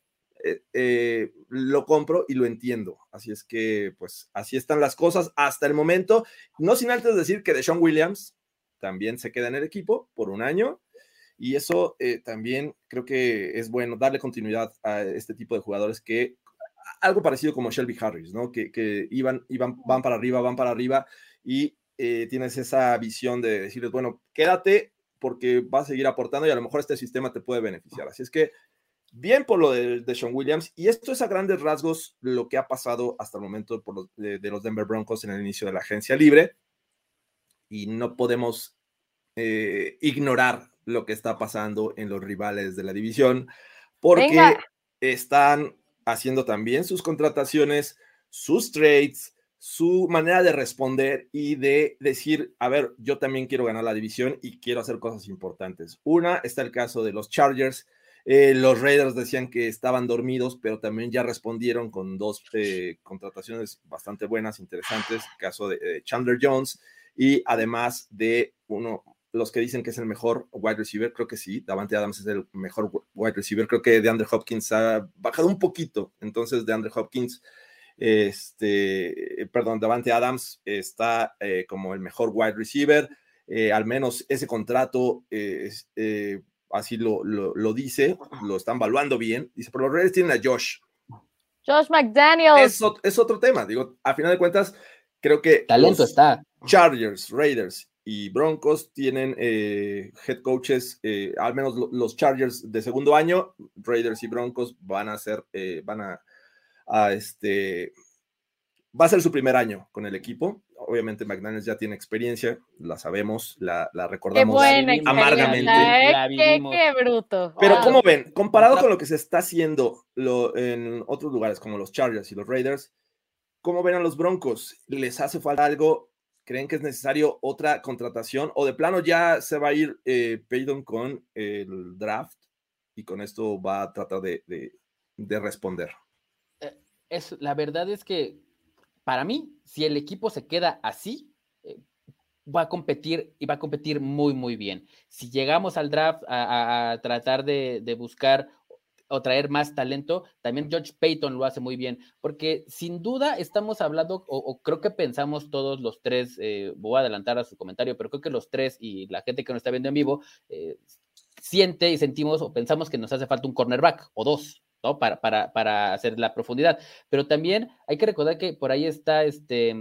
eh, eh, lo compro y lo entiendo. Así es que, pues, así están las cosas hasta el momento. No sin antes decir que Deshaun Williams también se queda en el equipo por un año. Y eso eh, también creo que es bueno darle continuidad a este tipo de jugadores que algo parecido como Shelby Harris, ¿no? Que, que iban, iban, van para arriba, van para arriba y tienes esa visión de decirles, bueno, quédate porque va a seguir aportando y a lo mejor este sistema te puede beneficiar. Así es que bien por lo de, de, Sean Williams, y esto es a grandes rasgos lo que ha pasado hasta el momento por los, de, de, los Denver Broncos en el inicio de la agencia libre, y no podemos eh, ignorar lo que está pasando en los rivales de la división, porque Venga. están haciendo también sus contrataciones, sus trades, su manera de responder y de decir, a ver, yo también quiero ganar la división y quiero hacer cosas importantes. Una está el caso de los Chargers. Eh, los Raiders decían que estaban dormidos, pero también ya respondieron con dos eh, contrataciones bastante buenas, interesantes. Caso de, de Chandler Jones y además de uno, los que dicen que es el mejor wide receiver, creo que sí, Davante Adams es el mejor wide receiver, creo que de Andrew Hopkins ha bajado un poquito, entonces de Andrew Hopkins, este, perdón, Davante Adams está eh, como el mejor wide receiver, eh, al menos ese contrato eh, así lo, lo, lo, dice, lo están evaluando bien, dice, pero los Raiders tienen a Josh. Josh McDaniels. Es, es otro tema, digo, a final de cuentas, creo que... Talento está. Chargers, Raiders y Broncos tienen eh, head coaches, eh, al menos lo, los Chargers de segundo año, Raiders y Broncos van a ser, eh, van a, a, este, va a ser su primer año con el equipo. Obviamente McDaniels ya tiene experiencia, la sabemos, la, la recordamos qué amargamente. ¿eh? Qué, qué, bruto. Pero wow. como ven, comparado con lo que se está haciendo lo, en otros lugares como los Chargers y los Raiders, ¿cómo ven a los Broncos? ¿Les hace falta algo? ¿Creen que es necesario otra contratación o de plano ya se va a ir eh, Payton con el draft y con esto va a tratar de, de, de responder? Eh, es, la verdad es que para mí, si el equipo se queda así, eh, va a competir y va a competir muy, muy bien. Si llegamos al draft a, tratar de, buscar o traer más talento, también George Payton lo hace muy bien, porque sin duda estamos hablando, o, o creo que pensamos todos los tres, eh, voy a adelantar a su comentario, pero creo que los tres y la gente que nos está viendo en vivo, eh, siente y sentimos o pensamos que nos hace falta un cornerback o dos, ¿no? Para, para, para hacer la profundidad. Pero también hay que recordar que por ahí está este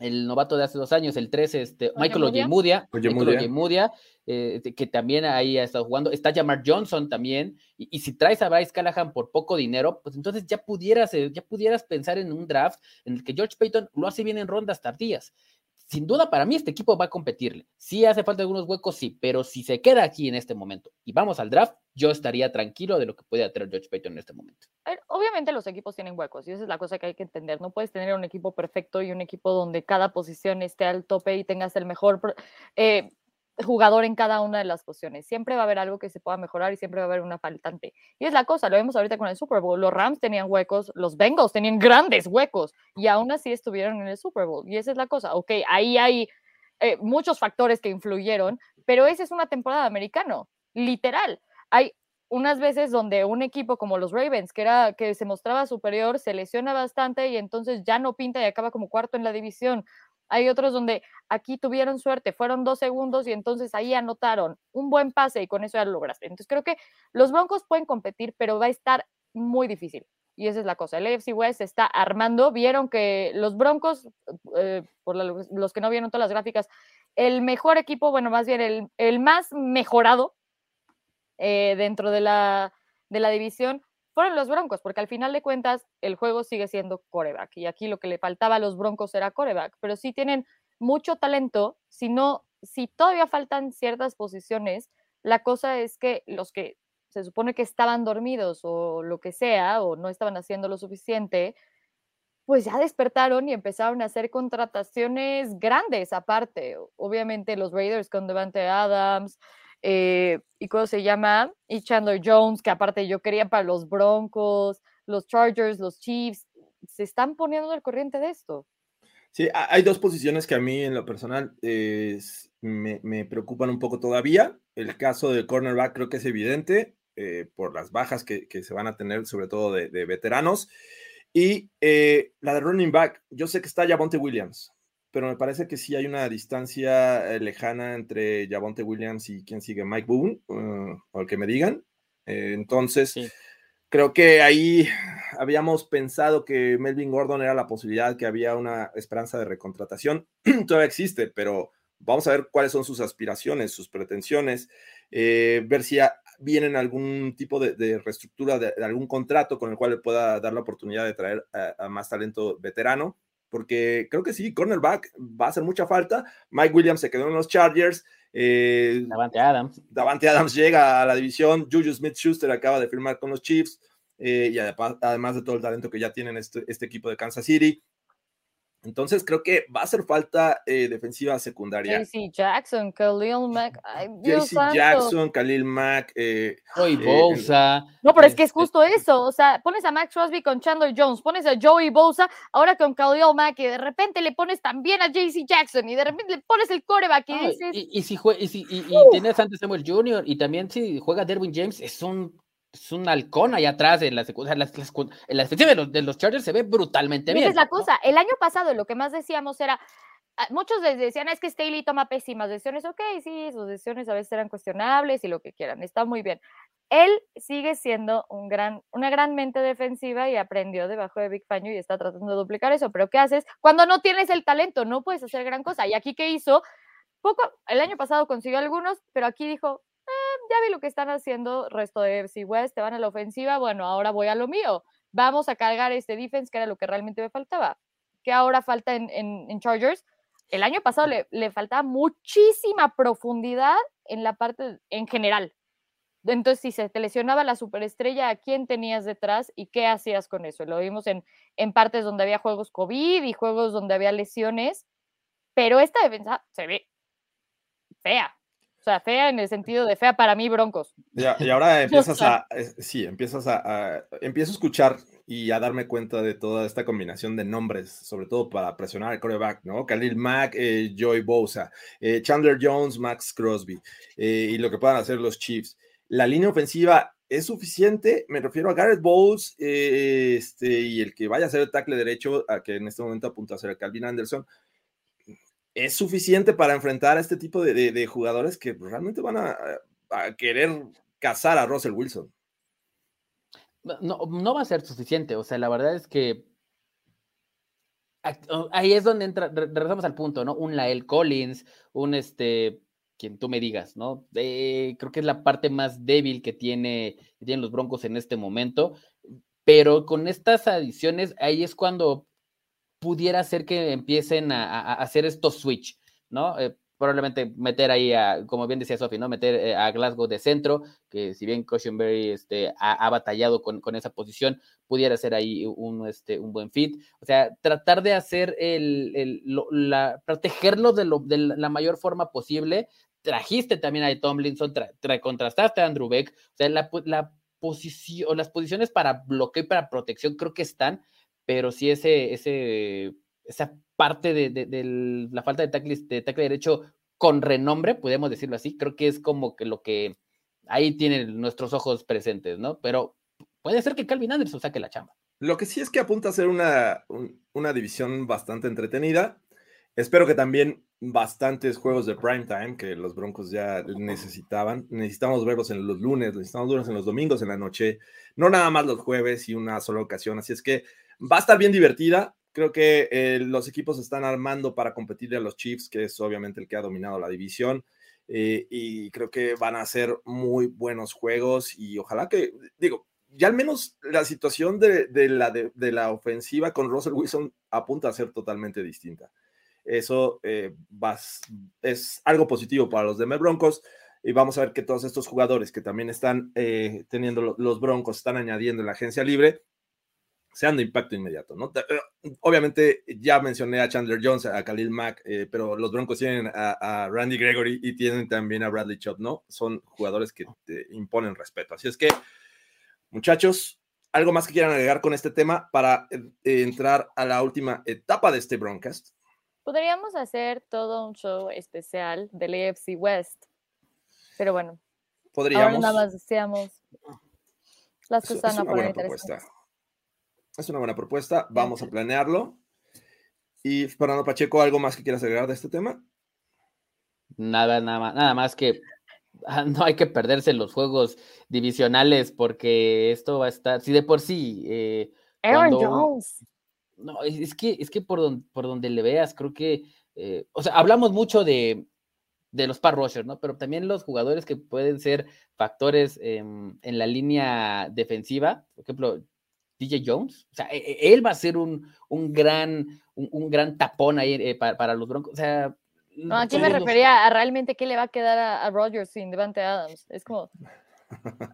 el novato de hace dos años, el 13, este, Michael Ojemudia, Michael Ojemudia, eh, que también ahí ha estado jugando, está Jamar Johnson también, y, y, si traes a Bryce Callahan por poco dinero, pues entonces ya pudieras, eh, ya pudieras pensar en un draft en el que George Payton lo hace bien en rondas tardías. Sin duda, para mí este equipo va a competirle. Sí hace falta algunos huecos, sí, pero si se queda aquí en este momento y vamos al draft, yo estaría tranquilo de lo que puede hacer George Payton en este momento. Obviamente los equipos tienen huecos y esa es la cosa que hay que entender. No puedes tener un equipo perfecto y un equipo donde cada posición esté al tope y tengas el mejor eh, jugador en cada una de las posiciones. Siempre va a haber algo que se pueda mejorar y siempre va a haber una faltante. Y es la cosa, lo vemos ahorita con el Super Bowl. Los Rams tenían huecos, los Bengals tenían grandes huecos y aún así estuvieron en el Super Bowl. Y esa es la cosa. Ok, ahí hay eh, muchos factores que influyeron, pero esa es una temporada americano, literal. Hay unas veces donde un equipo como los Ravens, que, era, que se mostraba superior, se lesiona bastante y entonces ya no pinta y acaba como cuarto en la división. Hay otros donde aquí tuvieron suerte, fueron dos segundos y entonces ahí anotaron un buen pase y con eso ya lo lograste. Entonces creo que los Broncos pueden competir, pero va a estar muy difícil. Y esa es la cosa. El AFC West está armando. Vieron que los Broncos, eh, por los que no vieron todas las gráficas, el mejor equipo, bueno, más bien el, más mejorado eh, dentro de la división fueron los Broncos, porque al final de cuentas el juego sigue siendo coreback. Y aquí lo que le faltaba a los Broncos era coreback, pero sí tienen mucho talento. Si no, si todavía faltan ciertas posiciones, la cosa es que los que se supone que estaban dormidos o lo que sea, o no estaban haciendo lo suficiente, pues ya despertaron y empezaron a hacer contrataciones grandes aparte. Obviamente los Raiders con Devante Adams, eh, y cómo se llama, y Chandler Jones, que aparte yo quería para los Broncos, los Chargers, los Chiefs, se están poniendo al corriente de esto. Sí, hay dos posiciones que a mí en lo personal eh, me, preocupan un poco todavía. El caso de cornerback creo que es evidente eh, por las bajas que, se van a tener, sobre todo de, veteranos. Y la de running back, yo sé que está Javonte Williams, pero me parece que sí hay una distancia eh, lejana entre Javonte Williams y quien sigue, Mike Boone, uh, o el que me digan. Eh, entonces, sí. creo que ahí habíamos pensado que Melvin Gordon era la posibilidad, que había una esperanza de recontratación. Todavía existe, pero vamos a ver cuáles son sus aspiraciones, sus pretensiones, eh, ver si a, viene en algún tipo de, reestructura de, algún contrato con el cual le pueda dar la oportunidad de traer a, más talento veterano, porque creo que sí, cornerback va a hacer mucha falta. Mike Williams se quedó en los Chargers. Eh, Davante Adams. Davante Adams llega a la división. Juju Smith Schuster acaba de firmar con los Chiefs. Eh, y además, de todo el talento que ya tienen este, este equipo de Kansas City. Entonces creo que va a hacer falta eh, defensiva secundaria. JC Jackson, Khalil Mack. JC Jackson, Khalil Mack. Eh, Joey eh, Bosa. no, pero es que es este, justo eso. O sea, pones a Max Crosby con Chandler Jones, pones a Joey Bosa, ahora con Khalil Mack, y de repente le pones también a JC Jackson, y de repente le pones el coreback y dices. Y, si y, si, y, tienes antes Samuel Jr., y también si juega Derwin James, es un es un halcón allá atrás en la, en la, defensiva de los, de los Chargers se ve brutalmente bien. Esa es la cosa. El año pasado lo que más decíamos era, ah, muchos decían, es que Staley toma pésimas decisiones. Ok, sí, sus decisiones a veces eran cuestionables y lo que quieran, está muy bien. Él sigue siendo un gran, una gran mente defensiva y aprendió debajo de Big Fangio y está tratando de duplicar eso. Pero ¿qué haces cuando no tienes el talento? No puedes hacer gran cosa. Y aquí, ¿qué hizo? Poco, el año pasado consiguió algunos, pero aquí dijo, ya vi lo que están haciendo resto de FC West, te van a la ofensiva, bueno, ahora voy a lo mío. Vamos a cargar este defense, que era lo que realmente me faltaba. ¿Qué ahora falta en, en, Chargers? El año pasado le, le, faltaba muchísima profundidad en la parte en general. Entonces, si se te lesionaba la superestrella, ¿a quién tenías detrás y qué hacías con eso? Lo vimos en, en partes donde había juegos COVID y juegos donde había lesiones, pero esta defensa se ve fea. O sea, fea en el sentido de fea para mí, Broncos. y ahora empiezas a, sí, empiezas a, empiezo a escuchar y a darme cuenta de toda esta combinación de nombres, sobre todo para presionar al coreback, ¿no? Khalil Mack, eh, Joy Bosa, eh, Chandler Jones, Max Crosby, eh, y lo que puedan hacer los Chiefs. La línea ofensiva es suficiente, me refiero a Garrett Bowles, este, y el que vaya a ser el tackle derecho, a que en este momento apunta a ser Calvin Anderson, es suficiente para enfrentar a este tipo de, jugadores que realmente van a, querer cazar a Russell Wilson. No, no va a ser suficiente, o sea, la verdad es que ahí es donde entra, regresamos al punto, ¿no? Un Lael Collins, un este, quien tú me digas, ¿no? creo que es la parte más débil que, tiene, que tienen los Broncos en este momento, pero con estas adiciones, ahí es cuando pudiera ser que empiecen a, hacer estos switch, ¿no? Eh, probablemente meter ahí, a, como bien decía Sofi, ¿no? Meter eh, a Glasgow de centro, que si bien Cushenberry este, ha, batallado con, esa posición, pudiera ser ahí un, este, un buen fit. O sea, tratar de hacer el, la, protegerlo de, lo, de la mayor forma posible. Trajiste también a Tomlinson, contrastaste a Andrew Beck. O sea, la, la posición, las posiciones para bloqueo y para protección creo que están pero sí ese, ese, esa parte de, la falta de tackle, de tackle derecho con renombre, podemos decirlo así, creo que es como que lo que ahí tienen nuestros ojos presentes, ¿no? Pero puede ser que Calvin Anderson saque la chamba. Lo que sí es que apunta a ser una, una división bastante entretenida. Espero que también bastantes juegos de prime time que los Broncos ya necesitaban. Necesitamos verlos en los lunes, necesitamos verlos en los domingos en la noche, no nada más los jueves y una sola ocasión. Así es que Va a estar bien divertida. Creo que eh, los equipos están armando para competir a los Chiefs, que es obviamente el que ha dominado la división. Eh, y creo que van a ser muy buenos juegos y ojalá que, digo, ya al menos la situación de, la, de, la ofensiva con Russell Wilson apunta a ser totalmente distinta. Eso eh, es algo positivo para los Denver Broncos y vamos a ver que todos estos jugadores que también están teniendo los Broncos, están añadiendo en la agencia libre, sean de impacto inmediato, ¿no? Eh, obviamente ya mencioné a Chandler Jones, a Khalil Mack, eh, pero los Broncos tienen a, Randy Gregory y tienen también a Bradley Chubb, ¿no? Son jugadores que te imponen respeto. Así es que, muchachos, ¿algo más que quieran agregar con este tema para eh, entrar a la última etapa de este Broncast? Podríamos hacer todo un show especial del AFC West, pero bueno. Podríamos. nada más deseamos las cosas no poner interesantes. Es una buena propuesta. Vamos a planearlo. Y Fernando Pacheco, ¿algo más que quieras agregar de este tema? Nada, nada más, nada más que ah, no hay que perderse los juegos divisionales porque esto va a estar, si de por sí. Eh, Aaron Jones. No, es, que, es que por donde, por donde le veas, creo que, eh, o sea, hablamos mucho de, de los par rushers, ¿no? Pero también los jugadores que pueden ser factores en la línea defensiva, por ejemplo, DJ Jones, o sea, e, e, él va a ser un, un gran, un, gran tapón ahí eh, para, los Broncos, o sea... No, aquí me refería a realmente qué le va a quedar a, a Rodgers sin Devante Adams, es como,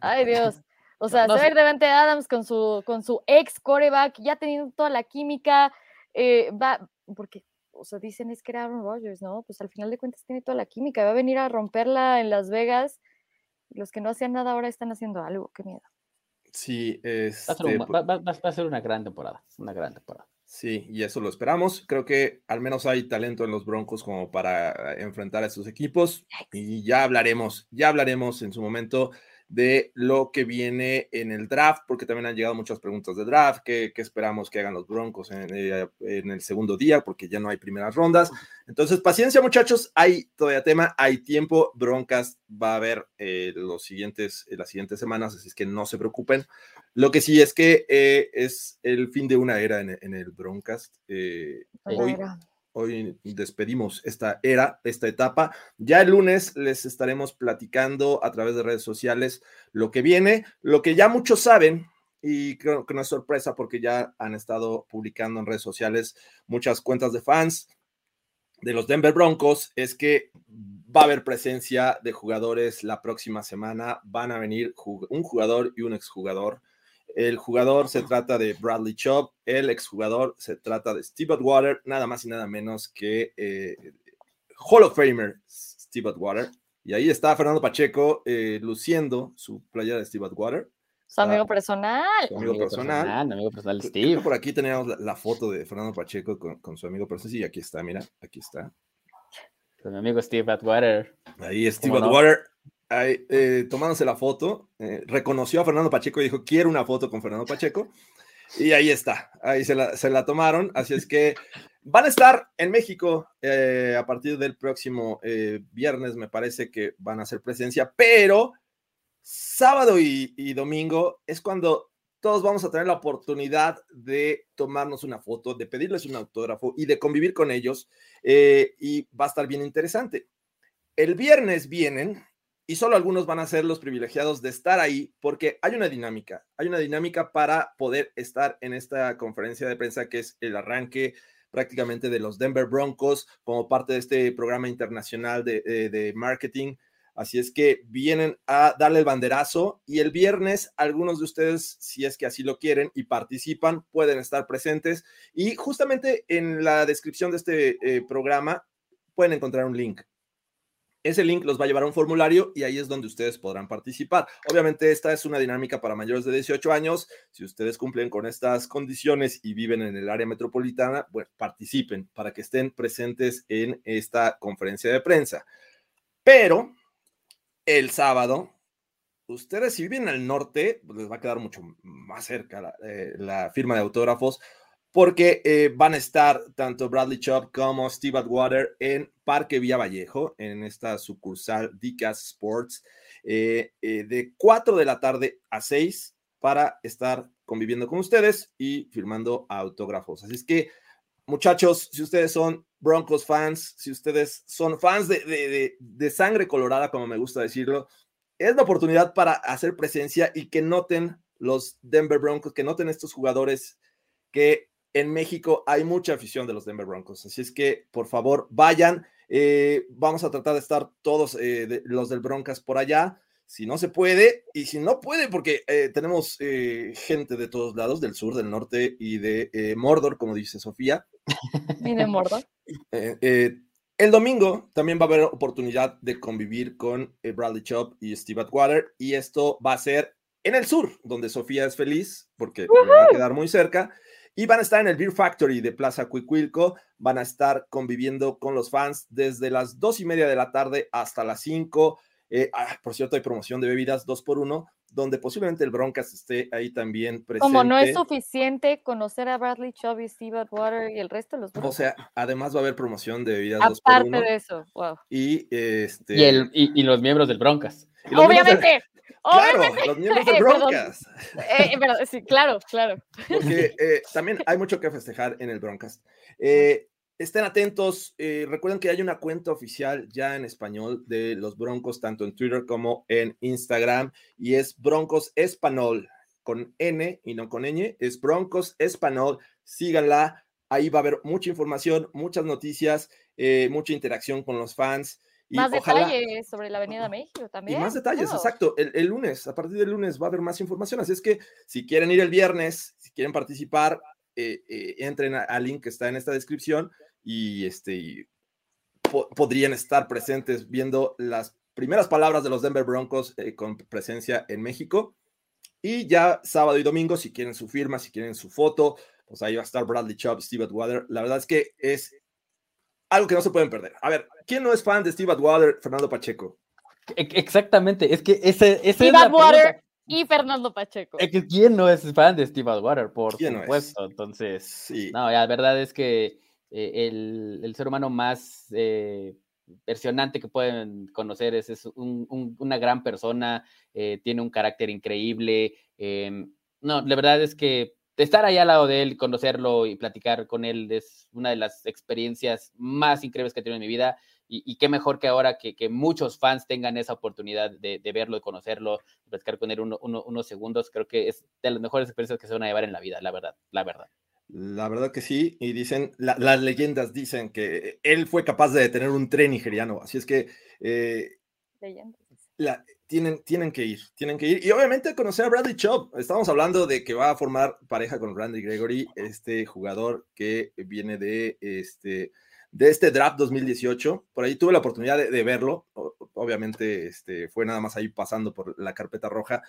ay Dios, o sea, saber Devante Adams con su, con su ex coreback, ya teniendo toda la química, eh, va, porque o sea, dicen es que era Aaron Rodgers, ¿no? Pues al final de cuentas tiene toda la química, va a venir a romperla en Las Vegas. Los que no hacían nada ahora están haciendo algo, qué miedo. Sí, es. Este, va, a ser una gran temporada, una gran temporada. Sí, y eso lo esperamos. Creo que al menos hay talento en los Broncos como para enfrentar a estos equipos. Y ya hablaremos, ya hablaremos en su momento de lo que viene en el draft, porque también han llegado muchas preguntas de draft, qué, esperamos que hagan los Broncos eh, en, el segundo día, porque ya no hay primeras rondas. Entonces, paciencia muchachos, hay todavía tema, hay tiempo, Broncas va a haber eh, los siguientes, las siguientes semanas, así es que no se preocupen. Lo que sí es que eh, es el fin de una era en, el Broncast. hoy, hoy despedimos esta era, esta etapa. Ya el lunes les estaremos platicando a través de redes sociales lo que viene, lo que ya muchos saben. Y creo que no es sorpresa porque ya han estado publicando en redes sociales muchas cuentas de fans de los Denver Broncos. Es que va a haber presencia de jugadores la próxima semana. Van a venir un jugador y un exjugador el jugador se trata de Bradley Chubb, el exjugador se trata de Steve Atwater, nada más y nada menos que eh, Hall of Famer Steve Atwater. Y ahí está Fernando Pacheco eh, luciendo su playa de Steve Atwater. Su amigo personal. Su amigo, personal. amigo personal Steve. Por aquí teníamos la, foto de Fernando Pacheco con, su amigo personal. Sí, aquí está, mira, aquí está. Con mi amigo Steve Atwater. Ahí Steve Atwater eh, tomándose la foto, eh, reconoció a Fernando Pacheco y dijo, quiero una foto con Fernando Pacheco. Y ahí está, ahí se la, tomaron. Así es que van a estar en México eh, a partir del próximo viernes, me parece que van a hacer presencia, pero sábado y, y, domingo es cuando todos vamos a tener la oportunidad de tomarnos una foto, de pedirles un autógrafo y de convivir con ellos. y va a estar bien interesante. El viernes vienen y solo algunos van a ser los privilegiados de estar ahí porque hay una dinámica, hay una dinámica para poder estar en esta conferencia de prensa que es el arranque prácticamente de los Denver Broncos como parte de este programa internacional de, eh, marketing. Así es que vienen a darle el banderazo y el viernes algunos de ustedes, si es que así lo quieren y participan, pueden estar presentes. Y justamente en la descripción de este eh, programa pueden encontrar un link ese link los va a llevar a un formulario y ahí es donde ustedes podrán participar. Obviamente esta es una dinámica para mayores de 18 años. Si ustedes cumplen con estas condiciones y viven en el área metropolitana, pues participen para que estén presentes en esta conferencia de prensa. Pero el sábado, ustedes si viven al norte, pues les va a quedar mucho más cerca la, eh, la firma de autógrafos porque eh, van a estar tanto Bradley Chubb como Steve Atwater en Parque Vía Vallejo, en esta sucursal Dicas Sports, eh, eh, de 4 de la tarde a 6 para estar conviviendo con ustedes y firmando autógrafos. Así es que, muchachos, si ustedes son Broncos fans, si ustedes son fans de, de sangre colorada, como me gusta decirlo, es la oportunidad para hacer presencia y que noten los Denver Broncos, que noten estos jugadores que en México hay mucha afición de los Denver Broncos, así es que por favor vayan. Eh, vamos a tratar de estar todos eh, los del Broncas por allá. Si no se puede, y si no puede, porque eh, tenemos gente de todos lados, del sur, del norte y de Mordor, como dice Sofía. Y de Mordor. el domingo también va a haber oportunidad de convivir con Bradley Chubb y Steve Atwater, y esto va a ser en el sur, donde Sofía es feliz, porque va a quedar muy cerca. Y van a estar en el Beer Factory de Plaza Cuicuilco. Van a estar conviviendo con los fans desde las dos y media de la tarde hasta las cinco. Eh, ah, por cierto, hay promoción de bebidas dos por uno, donde posiblemente el Broncas esté ahí también presente. Como no es suficiente conocer a Bradley Chubb y Steve Atwater y el resto de los O sea, además va a haber promoción de bebidas dos por uno. Aparte de eso, wow. Y, este... y, el, y, los miembros del Broncas. Obviamente. Claro, los miembros de Broncas. Eh, sí, claro, claro. Porque eh, también hay mucho que festejar en el Broncas. Eh, estén atentos. Eh, recuerden que hay una cuenta oficial ya en español de los Broncos, tanto en Twitter como en Instagram, y es Broncos Español, con N y no con ñ, es Broncos Español. Síganla, ahí va a haber mucha información, muchas noticias, eh, mucha interacción con los fans. Y más detalles sobre la Avenida México también. Y más detalles, exacto. El, el, lunes, a partir del lunes va a haber más información. Así es que si quieren ir el viernes, si quieren participar, eh, eh, entren al link que está en esta descripción y, este, podrían estar presentes viendo las primeras palabras de los Denver Broncos eh, con presencia en México. Y ya sábado y domingo, si quieren su firma, si quieren su foto, pues ahí va a estar Bradley Chubb, Steve Atwater. La verdad es que es algo que no se pueden perder. A ver, ¿quién no es fan de Steve Atwater, Fernando Pacheco? E-, exactamente, es que ese, ese Steve Atwater y Fernando Pacheco. ¿Quién no es fan de Steve Atwater? Por supuesto. Entonces, sí. no, la verdad es que eh, el, ser humano más eh, versionante que pueden conocer es, es una gran persona, eh, tiene un carácter increíble. Em, no, la verdad es que estar ahí al lado de él, conocerlo y platicar con él es una de las experiencias más increíbles que he tenido en mi vida. Y, qué mejor que ahora que, muchos fans tengan esa oportunidad de, verlo, de conocerlo, de platicar con él unos segundos. Creo que es de las mejores experiencias que se van a llevar en la vida, la verdad, la verdad. La verdad que sí, y dicen, las leyendas dicen que él fue capaz de detener un tren nigeriano, así es que eh, la, tienen, tienen que ir, tienen que ir. Y obviamente conocer a Bradley Chubb. Estamos hablando de que va a formar pareja con Randy Gregory, este jugador que viene de este, de este draft 2018. Por ahí tuve la oportunidad de, verlo. Obviamente este, fue nada más ahí pasando por la carpeta roja.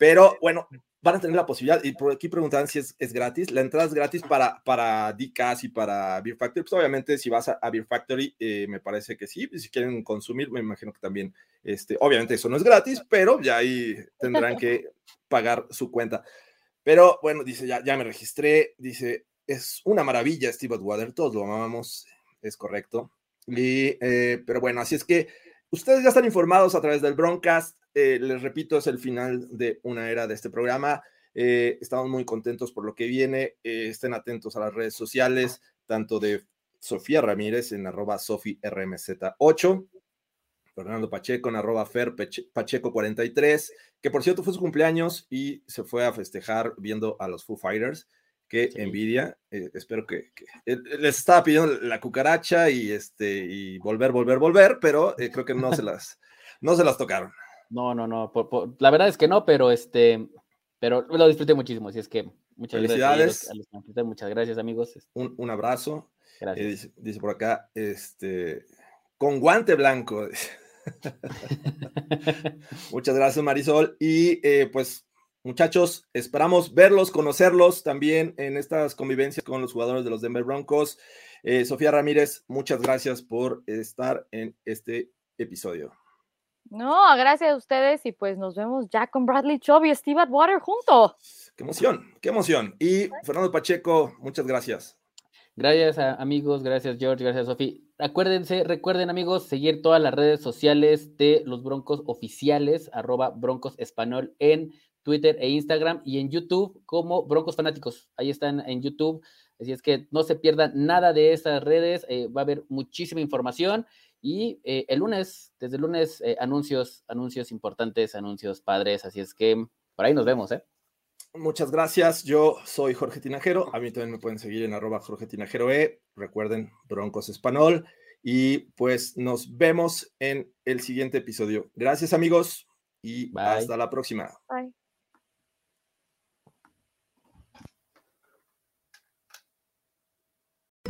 Pero bueno, van a tener la posibilidad, y por aquí preguntan si es, es gratis, la entrada es gratis para, para DCAS y para Beer Factory, pues obviamente si vas a, Beer Factory, eh, me parece que sí, si quieren consumir, me imagino que también, este, obviamente eso no es gratis, pero ya ahí tendrán que pagar su cuenta. Pero bueno, dice, ya, ya me registré, dice, es una maravilla Steve Atwater, todos lo amamos, es correcto. Y, eh, pero bueno, así es que ustedes ya están informados a través del Broadcast, eh, les repito, es el final de una era de este programa. Eh, estamos muy contentos por lo que viene. Eh, estén atentos a las redes sociales, tanto de Sofía Ramírez en arroba SofiRMZ8, Fernando Pacheco en arroba Fer Pacheco 43, que por cierto fue su cumpleaños y se fue a festejar viendo a los Foo Fighters. Qué envidia. espero que, les estaba pidiendo la cucaracha y este y volver, volver, volver, pero creo que no se las no se las tocaron. No, no, no. la verdad es que no, pero este, pero lo disfruté muchísimo. Así es que muchas gracias. muchas gracias, amigos. Un, un abrazo. Eh, dice, por acá, este, con guante blanco. muchas gracias, Marisol. Y eh, pues, muchachos, esperamos verlos, conocerlos también en estas convivencias con los jugadores de los Denver Broncos. Eh, Sofía Ramírez, muchas gracias por estar en este episodio. No, gracias a ustedes y pues nos vemos ya con Bradley Chubb y Steve Atwater juntos. Qué emoción, qué emoción. Y Fernando Pacheco, muchas gracias. Gracias amigos, gracias George, gracias Sofi. Acuérdense, recuerden amigos, seguir todas las redes sociales de los Broncos oficiales, arroba Broncos Español en Twitter e Instagram y en YouTube como Broncos Fanáticos. Ahí están en YouTube. Así es que no se pierdan nada de esas redes, eh, va a haber muchísima información. Y eh, el lunes, desde el lunes, eh, anuncios, anuncios importantes, anuncios padres. Así es que por ahí nos vemos, ¿eh? Muchas gracias. Yo soy Jorge Tinajero. A mí también me pueden seguir en arroba Jorge Tinajero E. Recuerden, Broncos Español. Y pues nos vemos en el siguiente episodio. Gracias, amigos. Y hasta la próxima. Bye.